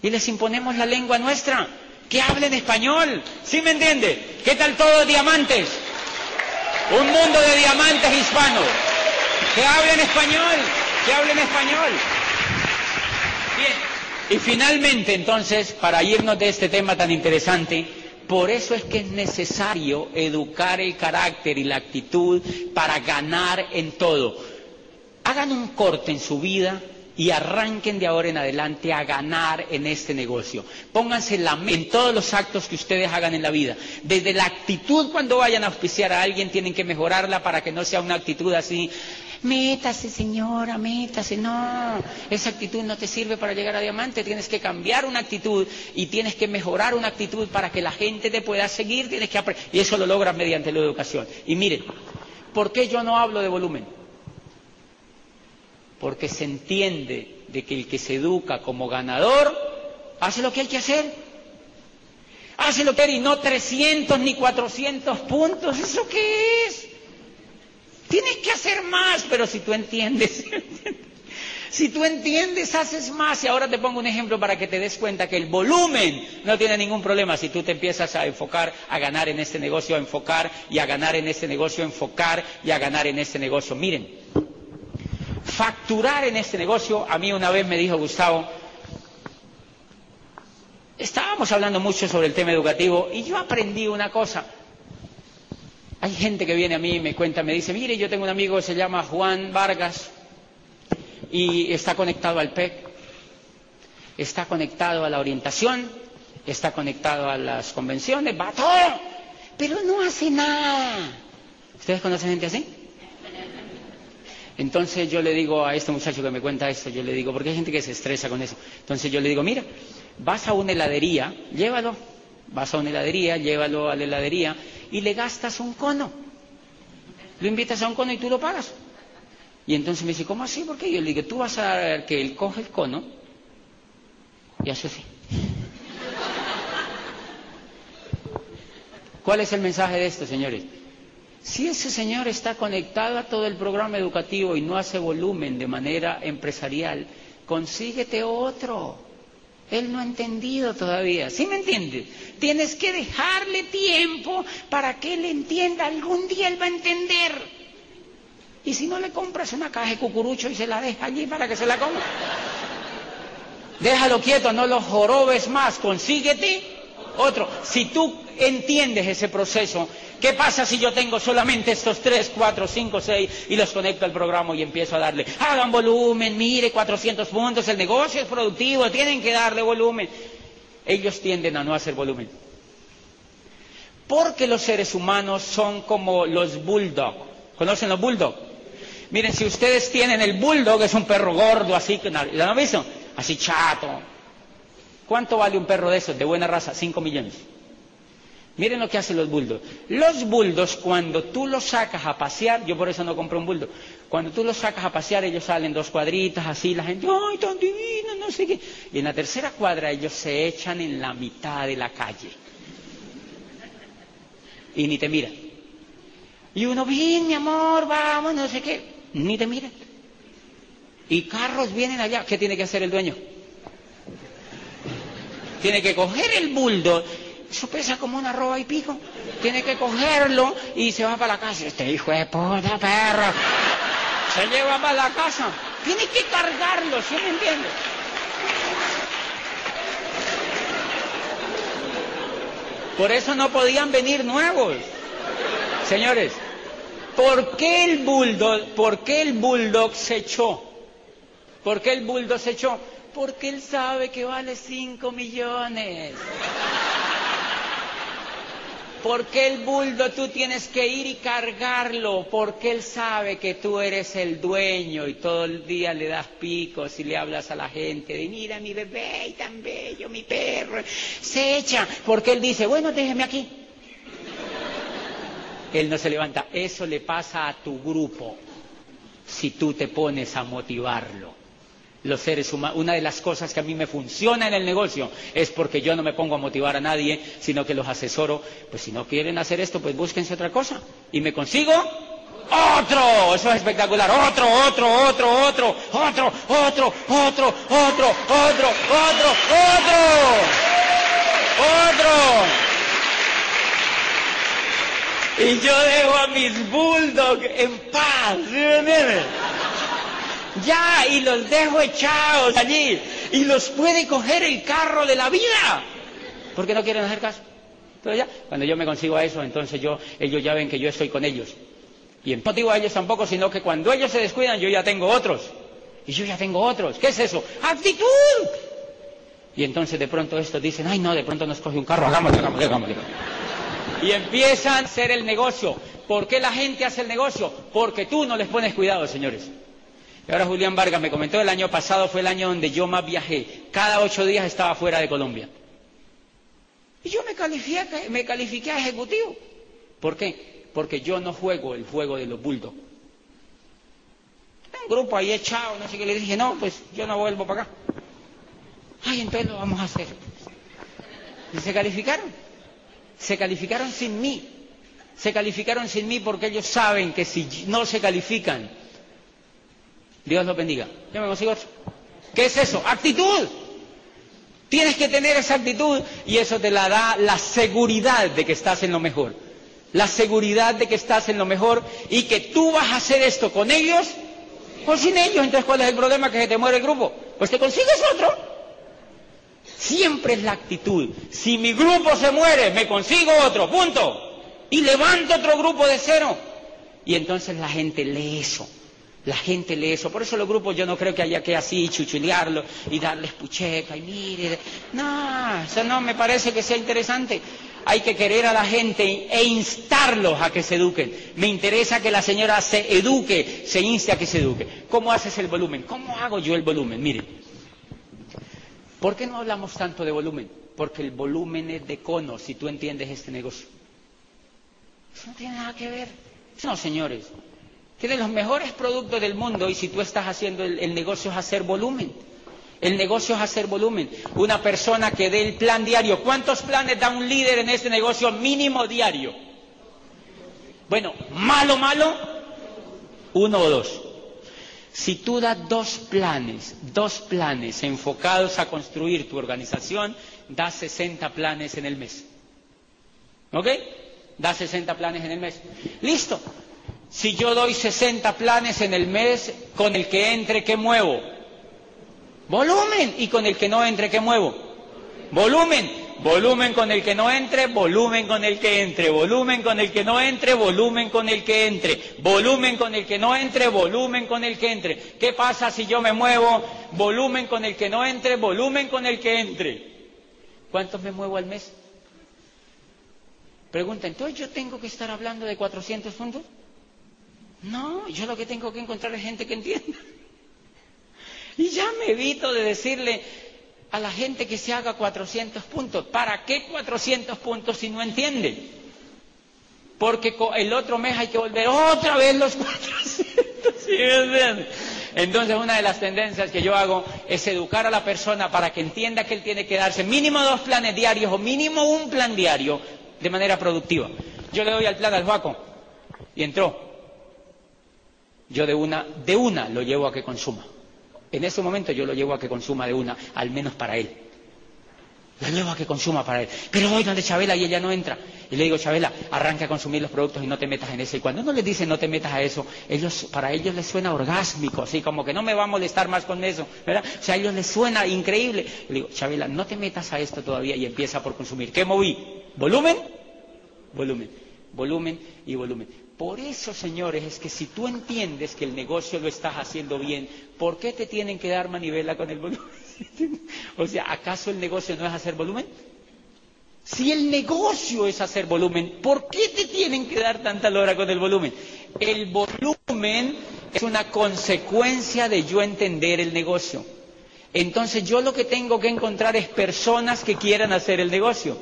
B: ¿Y les imponemos la lengua nuestra? Que hablen español. ¿Sí me entiende? ¿Qué tal todos diamantes? Un mundo de diamantes hispanos. Que hablen español. Que hablen español. Bien. Y finalmente, entonces, para irnos de este tema tan interesante, por eso es que es necesario educar el carácter y la actitud para ganar en todo. Hagan un corte en su vida y arranquen de ahora en adelante a ganar en este negocio. Pónganse la en todos los actos que ustedes hagan en la vida. Desde la actitud cuando vayan a auspiciar a alguien tienen que mejorarla para que no sea una actitud así, Métase, señora, métase. No, esa actitud no te sirve para llegar a diamante. Tienes que cambiar una actitud y tienes que mejorar una actitud para que la gente te pueda seguir. Tienes que y eso lo logras mediante la educación. Y miren, ¿por qué yo no hablo de volumen? Porque se entiende de que el que se educa como ganador hace lo que hay que hacer. Hace lo que hay y no 300 ni 400 puntos. ¿Eso qué es? Tienes que hacer más, pero si tú entiendes, si tú entiendes, haces más. Y ahora te pongo un ejemplo para que te des cuenta que el volumen no tiene ningún problema si tú te empiezas a enfocar a ganar en este negocio, a enfocar y a ganar en este negocio, a enfocar y a ganar en este negocio. Miren, facturar en este negocio, a mí una vez me dijo Gustavo, estábamos hablando mucho sobre el tema educativo y yo aprendí una cosa. Hay gente que viene a mí y me cuenta, me dice, mire, yo tengo un amigo que se llama Juan Vargas y está conectado al PEC, está conectado a la orientación, está conectado a las convenciones, va todo, pero no hace nada. ¿Ustedes conocen gente así? Entonces yo le digo a este muchacho que me cuenta esto, yo le digo, porque hay gente que se estresa con eso. Entonces yo le digo, mira, vas a una heladería, llévalo, vas a una heladería, llévalo a la heladería y le gastas un cono. Lo invitas a un cono y tú lo pagas. Y entonces me dice, ¿cómo así? ¿Por qué? Yo le digo, tú vas a que él coge el cono y hace así. ¿Cuál es el mensaje de esto, señores? Si ese señor está conectado a todo el programa educativo y no hace volumen de manera empresarial, consíguete otro. Él no ha entendido todavía. ¿Sí me entiendes? Tienes que dejarle tiempo para que él entienda. Algún día él va a entender. Y si no le compras una caja de cucurucho y se la deja allí para que se la coma. Déjalo quieto, no lo jorobes más. Consíguete otro. Si tú entiendes ese proceso, ¿Qué pasa si yo tengo solamente estos tres, cuatro, cinco, seis y los conecto al programa y empiezo a darle, hagan volumen, mire, 400 puntos, el negocio es productivo, tienen que darle volumen. Ellos tienden a no hacer volumen. Porque los seres humanos son como los bulldog. ¿Conocen los bulldog? Miren, si ustedes tienen el bulldog, es un perro gordo, así, ¿lo han visto? Así chato. ¿Cuánto vale un perro de esos, de buena raza? Cinco millones. Miren lo que hacen los buldos. Los buldos, cuando tú los sacas a pasear, yo por eso no compro un buldo, cuando tú los sacas a pasear, ellos salen dos cuadritas, así, la gente, ¡ay, tan divino! No sé qué. Y en la tercera cuadra, ellos se echan en la mitad de la calle. Y ni te miran. Y uno, bien, mi amor, vamos, no sé qué. Ni te miran. Y carros vienen allá. ¿Qué tiene que hacer el dueño? Tiene que coger el buldo eso pesa como una roba y pico. Tiene que cogerlo y se va para la casa. Este hijo de puta perro. Se lleva para la casa. Tiene que cargarlo, ¿sí me entiende? Por eso no podían venir nuevos. Señores, ¿por qué el bulldog, por qué el bulldog se echó? ¿Por qué el bulldog se echó? Porque él sabe que vale 5 millones. ¿Por qué el buldo tú tienes que ir y cargarlo? Porque él sabe que tú eres el dueño y todo el día le das picos y le hablas a la gente de mira mi bebé y tan bello, mi perro. Se echa porque él dice, bueno, déjeme aquí. Él no se levanta. Eso le pasa a tu grupo si tú te pones a motivarlo los seres humanos. Una de las cosas que a mí me funciona en el negocio es porque yo no me pongo a motivar a nadie, sino que los asesoro. Pues si no quieren hacer esto, pues búsquense otra cosa. Y me consigo otro. Eso es espectacular. Otro, otro, otro, otro, otro, otro, otro, otro, otro, otro, otro. Otro. Y yo dejo a mis bulldogs en paz. Ya, y los dejo echados allí. Y los puede coger el carro de la vida. Porque no quieren hacer caso. Pero ya, cuando yo me consigo a eso, entonces yo, ellos ya ven que yo estoy con ellos. Y no digo a ellos tampoco, sino que cuando ellos se descuidan, yo ya tengo otros. Y yo ya tengo otros. ¿Qué es eso? ¡Actitud! Y entonces de pronto estos dicen, ay no, de pronto nos coge un carro, hagámoslo, hagámoslo, hagámoslo. Y empiezan a hacer el negocio. ¿Por qué la gente hace el negocio? Porque tú no les pones cuidado, señores. Y ahora Julián Vargas me comentó, el año pasado fue el año donde yo más viajé. Cada ocho días estaba fuera de Colombia. Y yo me califiqué, me califiqué a ejecutivo. ¿Por qué? Porque yo no juego el juego de los bulldogs. Un grupo ahí echado, no sé qué, le dije, no, pues yo no vuelvo para acá. Ay, entonces lo vamos a hacer. Y se calificaron. Se calificaron sin mí. Se calificaron sin mí porque ellos saben que si no se califican, Dios los bendiga. Yo me consigo otro. ¿Qué es eso? Actitud. Tienes que tener esa actitud y eso te la da la seguridad de que estás en lo mejor. La seguridad de que estás en lo mejor y que tú vas a hacer esto con ellos o sin ellos. Entonces, ¿cuál es el problema? Que se te muere el grupo. Pues te consigues otro. Siempre es la actitud. Si mi grupo se muere, me consigo otro. Punto. Y levanto otro grupo de cero. Y entonces la gente lee eso. La gente lee eso. Por eso los grupos yo no creo que haya que así chuchulearlo y darles pucheca y mire. No, eso no me parece que sea interesante. Hay que querer a la gente e instarlos a que se eduquen. Me interesa que la señora se eduque, se inste a que se eduque. ¿Cómo haces el volumen? ¿Cómo hago yo el volumen? Mire, ¿por qué no hablamos tanto de volumen? Porque el volumen es de cono, si tú entiendes este negocio. Eso no tiene nada que ver. No, señores, tiene los mejores productos del mundo y si tú estás haciendo el, negocio es hacer volumen. El negocio es hacer volumen. Una persona que dé el plan diario. ¿Cuántos planes da un líder en este negocio mínimo diario? Bueno, malo, malo, uno o dos. Si tú das dos planes, dos planes enfocados a construir tu organización, da 60 planes en el mes. ¿Ok? Da 60 planes en el mes. Listo. Si yo doy 60 planes en el mes, con el que entre, ¿qué muevo? Volumen. Y con el que no entre, ¿qué muevo? Volumen. Volumen con el que no entre, volumen con el que entre, volumen con el que no entre, volumen con el que entre, volumen con el que no entre, volumen con el que entre. ¿Qué pasa si yo me muevo? Volumen con el que no entre, volumen con el que entre. ¿Cuántos me muevo al mes? Pregunta, entonces yo tengo que estar hablando de 400 fondos? No, yo lo que tengo que encontrar es gente que entienda. Y ya me evito de decirle, a la gente que se haga 400 puntos. ¿Para qué 400 puntos si no entiende? Porque el otro mes hay que volver otra vez los 400. ¿sí? Entonces una de las tendencias que yo hago es educar a la persona para que entienda que él tiene que darse mínimo dos planes diarios o mínimo un plan diario de manera productiva. Yo le doy al plan al Juaco y entró. Yo de una, de una lo llevo a que consuma. En ese momento yo lo llevo a que consuma de una, al menos para él. Lo llevo a que consuma para él. Pero hoy donde Chabela y ella no entra. Y le digo, Chabela, arranca a consumir los productos y no te metas en eso. Y cuando uno les dice no te metas a eso, ellos, para ellos les suena orgásmico, así como que no me va a molestar más con eso, ¿verdad? O sea, a ellos les suena increíble. Le digo, Chabela, no te metas a esto todavía y empieza por consumir. ¿Qué moví? ¿Volumen? Volumen. Volumen y volumen. Por eso, señores, es que si tú entiendes que el negocio lo estás haciendo bien, ¿por qué te tienen que dar manivela con el volumen? o sea, ¿acaso el negocio no es hacer volumen? Si el negocio es hacer volumen, ¿por qué te tienen que dar tanta lora con el volumen? El volumen es una consecuencia de yo entender el negocio. Entonces yo lo que tengo que encontrar es personas que quieran hacer el negocio.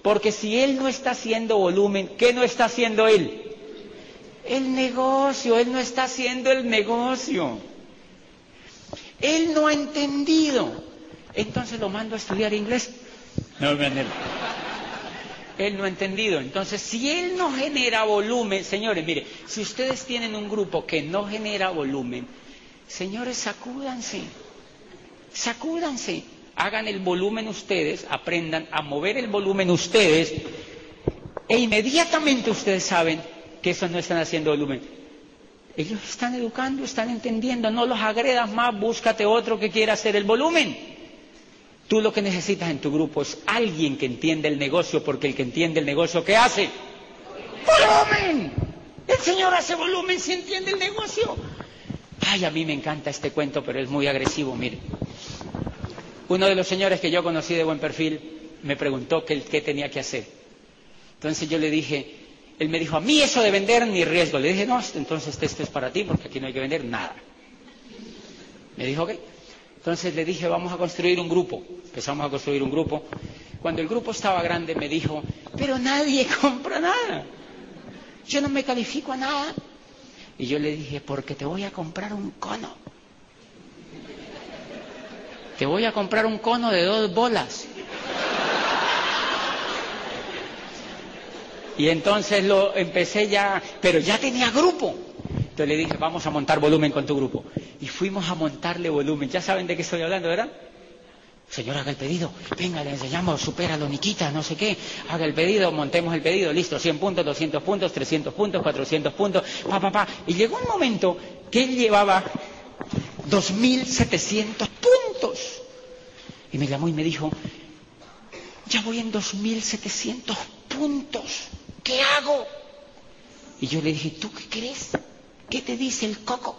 B: Porque si él no está haciendo volumen, ¿qué no está haciendo él? El negocio, él no está haciendo el negocio. Él no ha entendido. Entonces lo mando a estudiar inglés. No me Él no ha entendido. Entonces, si él no genera volumen, señores, mire, si ustedes tienen un grupo que no genera volumen, señores, sacúdanse. Sacúdanse. Hagan el volumen ustedes, aprendan a mover el volumen ustedes, e inmediatamente ustedes saben que eso no están haciendo volumen. Ellos están educando, están entendiendo, no los agredas más, búscate otro que quiera hacer el volumen. Tú lo que necesitas en tu grupo es alguien que entienda el negocio, porque el que entiende el negocio, ¿qué hace? ¡Volumen! El Señor hace volumen si entiende el negocio. Ay, a mí me encanta este cuento, pero es muy agresivo, mire. Uno de los señores que yo conocí de buen perfil me preguntó qué, qué tenía que hacer. Entonces yo le dije, él me dijo, a mí eso de vender ni riesgo. Le dije, no, entonces esto es para ti porque aquí no hay que vender nada. Me dijo, ok. Entonces le dije, vamos a construir un grupo. Empezamos a construir un grupo. Cuando el grupo estaba grande me dijo, pero nadie compra nada. Yo no me califico a nada. Y yo le dije, porque te voy a comprar un cono. Te voy a comprar un cono de dos bolas. Y entonces lo empecé ya, pero ya tenía grupo. Entonces le dije, vamos a montar volumen con tu grupo. Y fuimos a montarle volumen. Ya saben de qué estoy hablando, ¿verdad? Señor, haga el pedido. Venga, le enseñamos, supéralo, Niquita, no sé qué. Haga el pedido, montemos el pedido. Listo, 100 puntos, 200 puntos, 300 puntos, 400 puntos, pa, pa, pa. Y llegó un momento que él llevaba 2.700 puntos. Y me llamó y me dijo, ya voy en 2.700 puntos. ¿Qué hago? Y yo le dije, ¿tú qué crees? ¿Qué te dice el coco?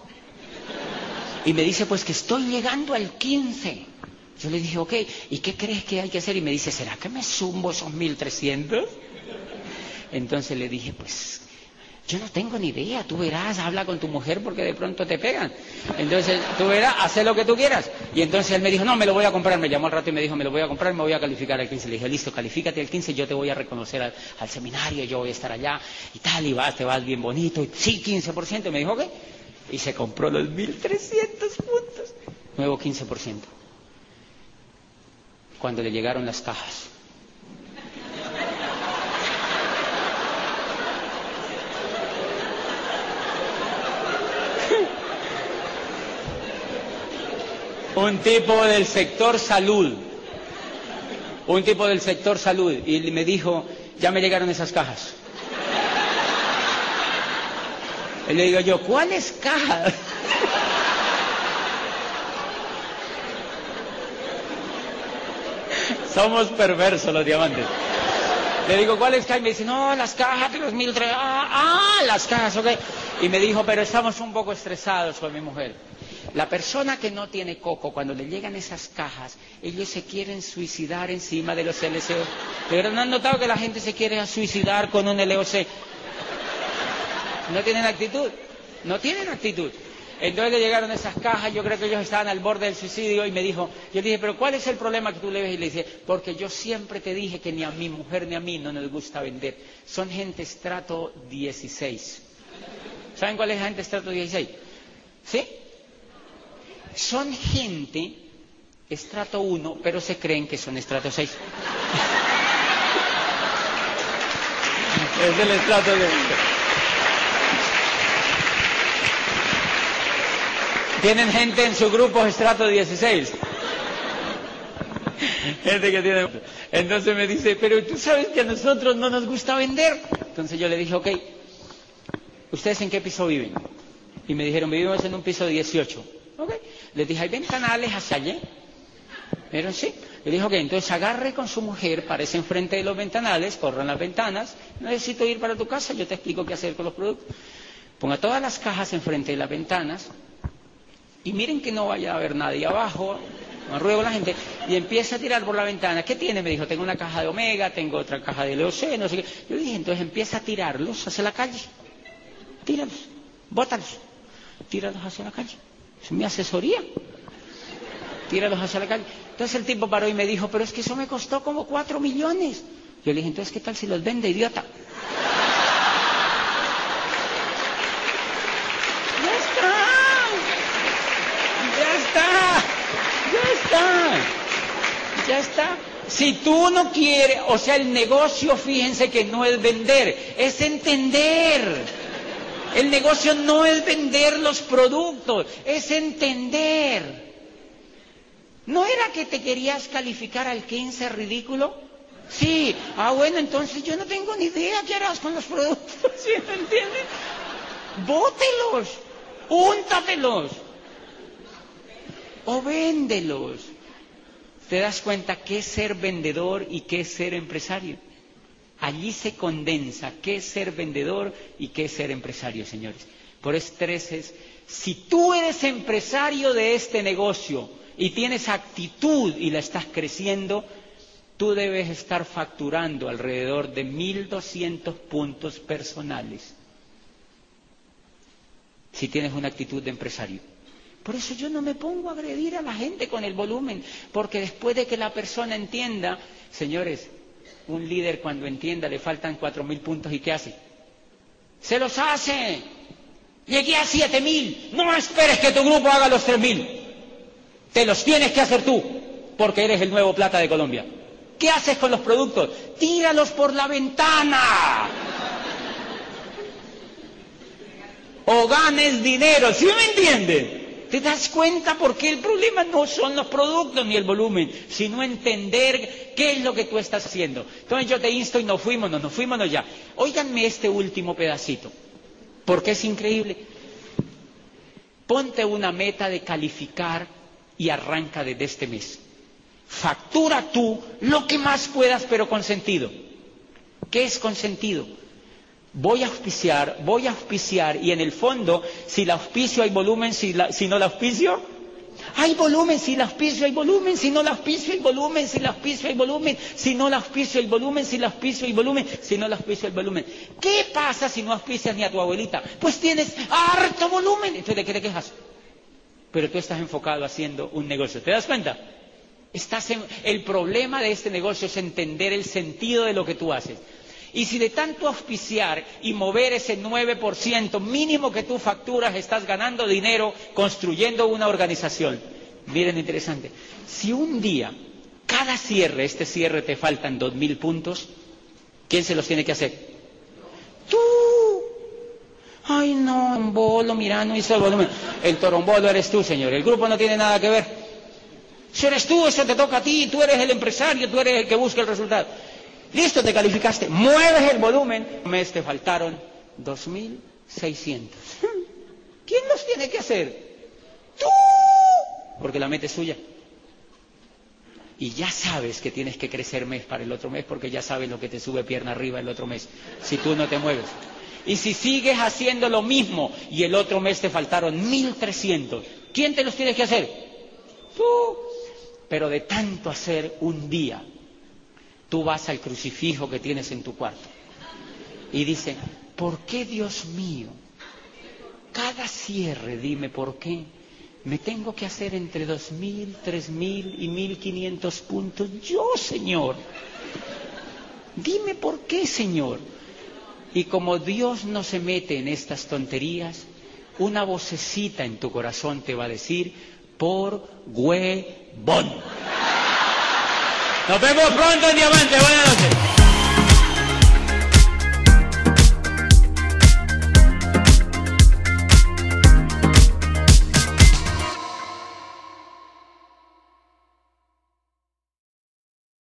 B: Y me dice, pues que estoy llegando al 15. Yo le dije, ok, ¿y qué crees que hay que hacer? Y me dice, ¿será que me sumo esos 1300? Entonces le dije, pues yo no tengo ni idea, tú verás, habla con tu mujer porque de pronto te pegan. Entonces, tú verás, haz lo que tú quieras. Y entonces él me dijo, no, me lo voy a comprar. Me llamó al rato y me dijo, me lo voy a comprar, me voy a calificar al 15. Le dije, listo, califícate al 15, yo te voy a reconocer al, seminario, yo voy a estar allá y tal, y vas, te vas bien bonito. Y, sí, 15%. Y me dijo, ok. Y se compró los 1.300 puntos. Nuevo 15%. Cuando le llegaron las cajas. Un tipo del sector salud, un tipo del sector salud, y me dijo, ya me llegaron esas cajas. Y le digo yo, ¿cuáles cajas? Somos perversos los diamantes. Le digo, ¿cuáles cajas? Y me dice, no, las cajas de los mil tres. Ah, ah, las cajas, ok. Y me dijo, pero estamos un poco estresados con mi mujer. La persona que no tiene coco, cuando le llegan esas cajas, ellos se quieren suicidar encima de los LCO. Pero no han notado que la gente se quiere suicidar con un LOC. No tienen actitud. No tienen actitud. Entonces le llegaron esas cajas, yo creo que ellos estaban al borde del suicidio y me dijo, yo le dije, pero ¿cuál es el problema que tú le ves? Y le dije, porque yo siempre te dije que ni a mi mujer ni a mí no nos gusta vender. Son gente estrato 16. ¿Saben cuál es la gente estrato 16? ¿Sí? Son gente estrato 1, pero se creen que son estrato 6. es el estrato de... Tienen gente en su grupo estrato 16. Gente que tiene... Entonces me dice, pero tú sabes que a nosotros no nos gusta vender. Entonces yo le dije, ok, ¿ustedes en qué piso viven? Y me dijeron, vivimos en un piso 18. Les dije, ¿hay ventanales hacia allá? Pero sí. Le dije, ok, entonces agarre con su mujer, parece enfrente de los ventanales, corran las ventanas, no necesito ir para tu casa, yo te explico qué hacer con los productos. Ponga todas las cajas enfrente de las ventanas, y miren que no vaya a haber nadie abajo, me ruego la gente, y empieza a tirar por la ventana. ¿Qué tiene? Me dijo, tengo una caja de Omega, tengo otra caja de LOC, no sé qué. Yo dije, entonces empieza a tirarlos hacia la calle. Tíralos, bótalos, tíralos hacia la calle. Es mi asesoría. Tíralos hacia la calle. Entonces el tipo paró y me dijo, pero es que eso me costó como cuatro millones. Yo le dije, entonces, ¿qué tal si los vende, idiota? Ya está. Si tú no quieres, o sea, el negocio, fíjense que no es vender, es entender. El negocio no es vender los productos, es entender. ¿No era que te querías calificar al 15 ridículo? Sí. Ah, bueno, entonces yo no tengo ni idea qué harás con los productos, ¿sí me entiendes? Bótelos, úntatelos o véndelos te das cuenta qué es ser vendedor y qué es ser empresario. Allí se condensa qué es ser vendedor y qué es ser empresario, señores. Por estrés es, si tú eres empresario de este negocio y tienes actitud y la estás creciendo, tú debes estar facturando alrededor de 1.200 puntos personales. Si tienes una actitud de empresario. Por eso yo no me pongo a agredir a la gente con el volumen, porque después de que la persona entienda, señores, un líder cuando entienda le faltan cuatro mil puntos y ¿qué hace? Se los hace. Llegué a siete mil. No esperes que tu grupo haga los tres mil. Te los tienes que hacer tú, porque eres el nuevo plata de Colombia. ¿Qué haces con los productos? Tíralos por la ventana. O ganes dinero, ¿sí me entiendes? ¿Te das cuenta por qué el problema no son los productos ni el volumen, sino entender qué es lo que tú estás haciendo? Entonces yo te insto y nos fuimos, nos fuimos ya. Óiganme este último pedacito, porque es increíble. Ponte una meta de calificar y arranca desde este mes. Factura tú lo que más puedas, pero con sentido. ¿Qué es con sentido? Voy a auspiciar, voy a auspiciar, y en el fondo, si la auspicio hay volumen, si, no la auspicio, hay volumen, si la auspicio hay volumen, si no la auspicio hay volumen, si la auspicio hay volumen, si no la auspicio hay volumen, si la auspicio hay volumen, si no la auspicio hay volumen. ¿Qué pasa si no auspicias ni a tu abuelita? Pues tienes harto volumen, entonces ¿de qué te quejas? Pero tú estás enfocado haciendo un negocio, ¿te das cuenta? Estás el problema de este negocio es entender el sentido de lo que tú haces. Y si de tanto auspiciar y mover ese 9% mínimo que tú facturas estás ganando dinero construyendo una organización. Miren, interesante. Si un día, cada cierre, este cierre te faltan 2.000 puntos, ¿quién se los tiene que hacer? Tú. Ay, no, Torombolo, mira, no hizo el volumen. El torombolo eres tú, señor. El grupo no tiene nada que ver. Si eres tú, eso te toca a ti. Tú eres el empresario, tú eres el que busca el resultado. Listo, te calificaste. Mueves el volumen. Un mes te faltaron 2.600. ¿Quién los tiene que hacer? Tú. Porque la meta es suya. Y ya sabes que tienes que crecer mes para el otro mes porque ya sabes lo que te sube pierna arriba el otro mes. Si tú no te mueves. Y si sigues haciendo lo mismo y el otro mes te faltaron 1.300, ¿quién te los tiene que hacer? Tú. Pero de tanto hacer un día tú vas al crucifijo que tienes en tu cuarto y dices, ¿por qué Dios mío cada cierre, dime por qué, me tengo que hacer entre 2.000, 3.000 y 1.500 puntos. Yo, Señor. Dime por qué, Señor. Y como Dios no se mete en estas tonterías, una vocecita en tu corazón te va a decir, por huevón. Nos vemos pronto en Diamante. Buenas noches.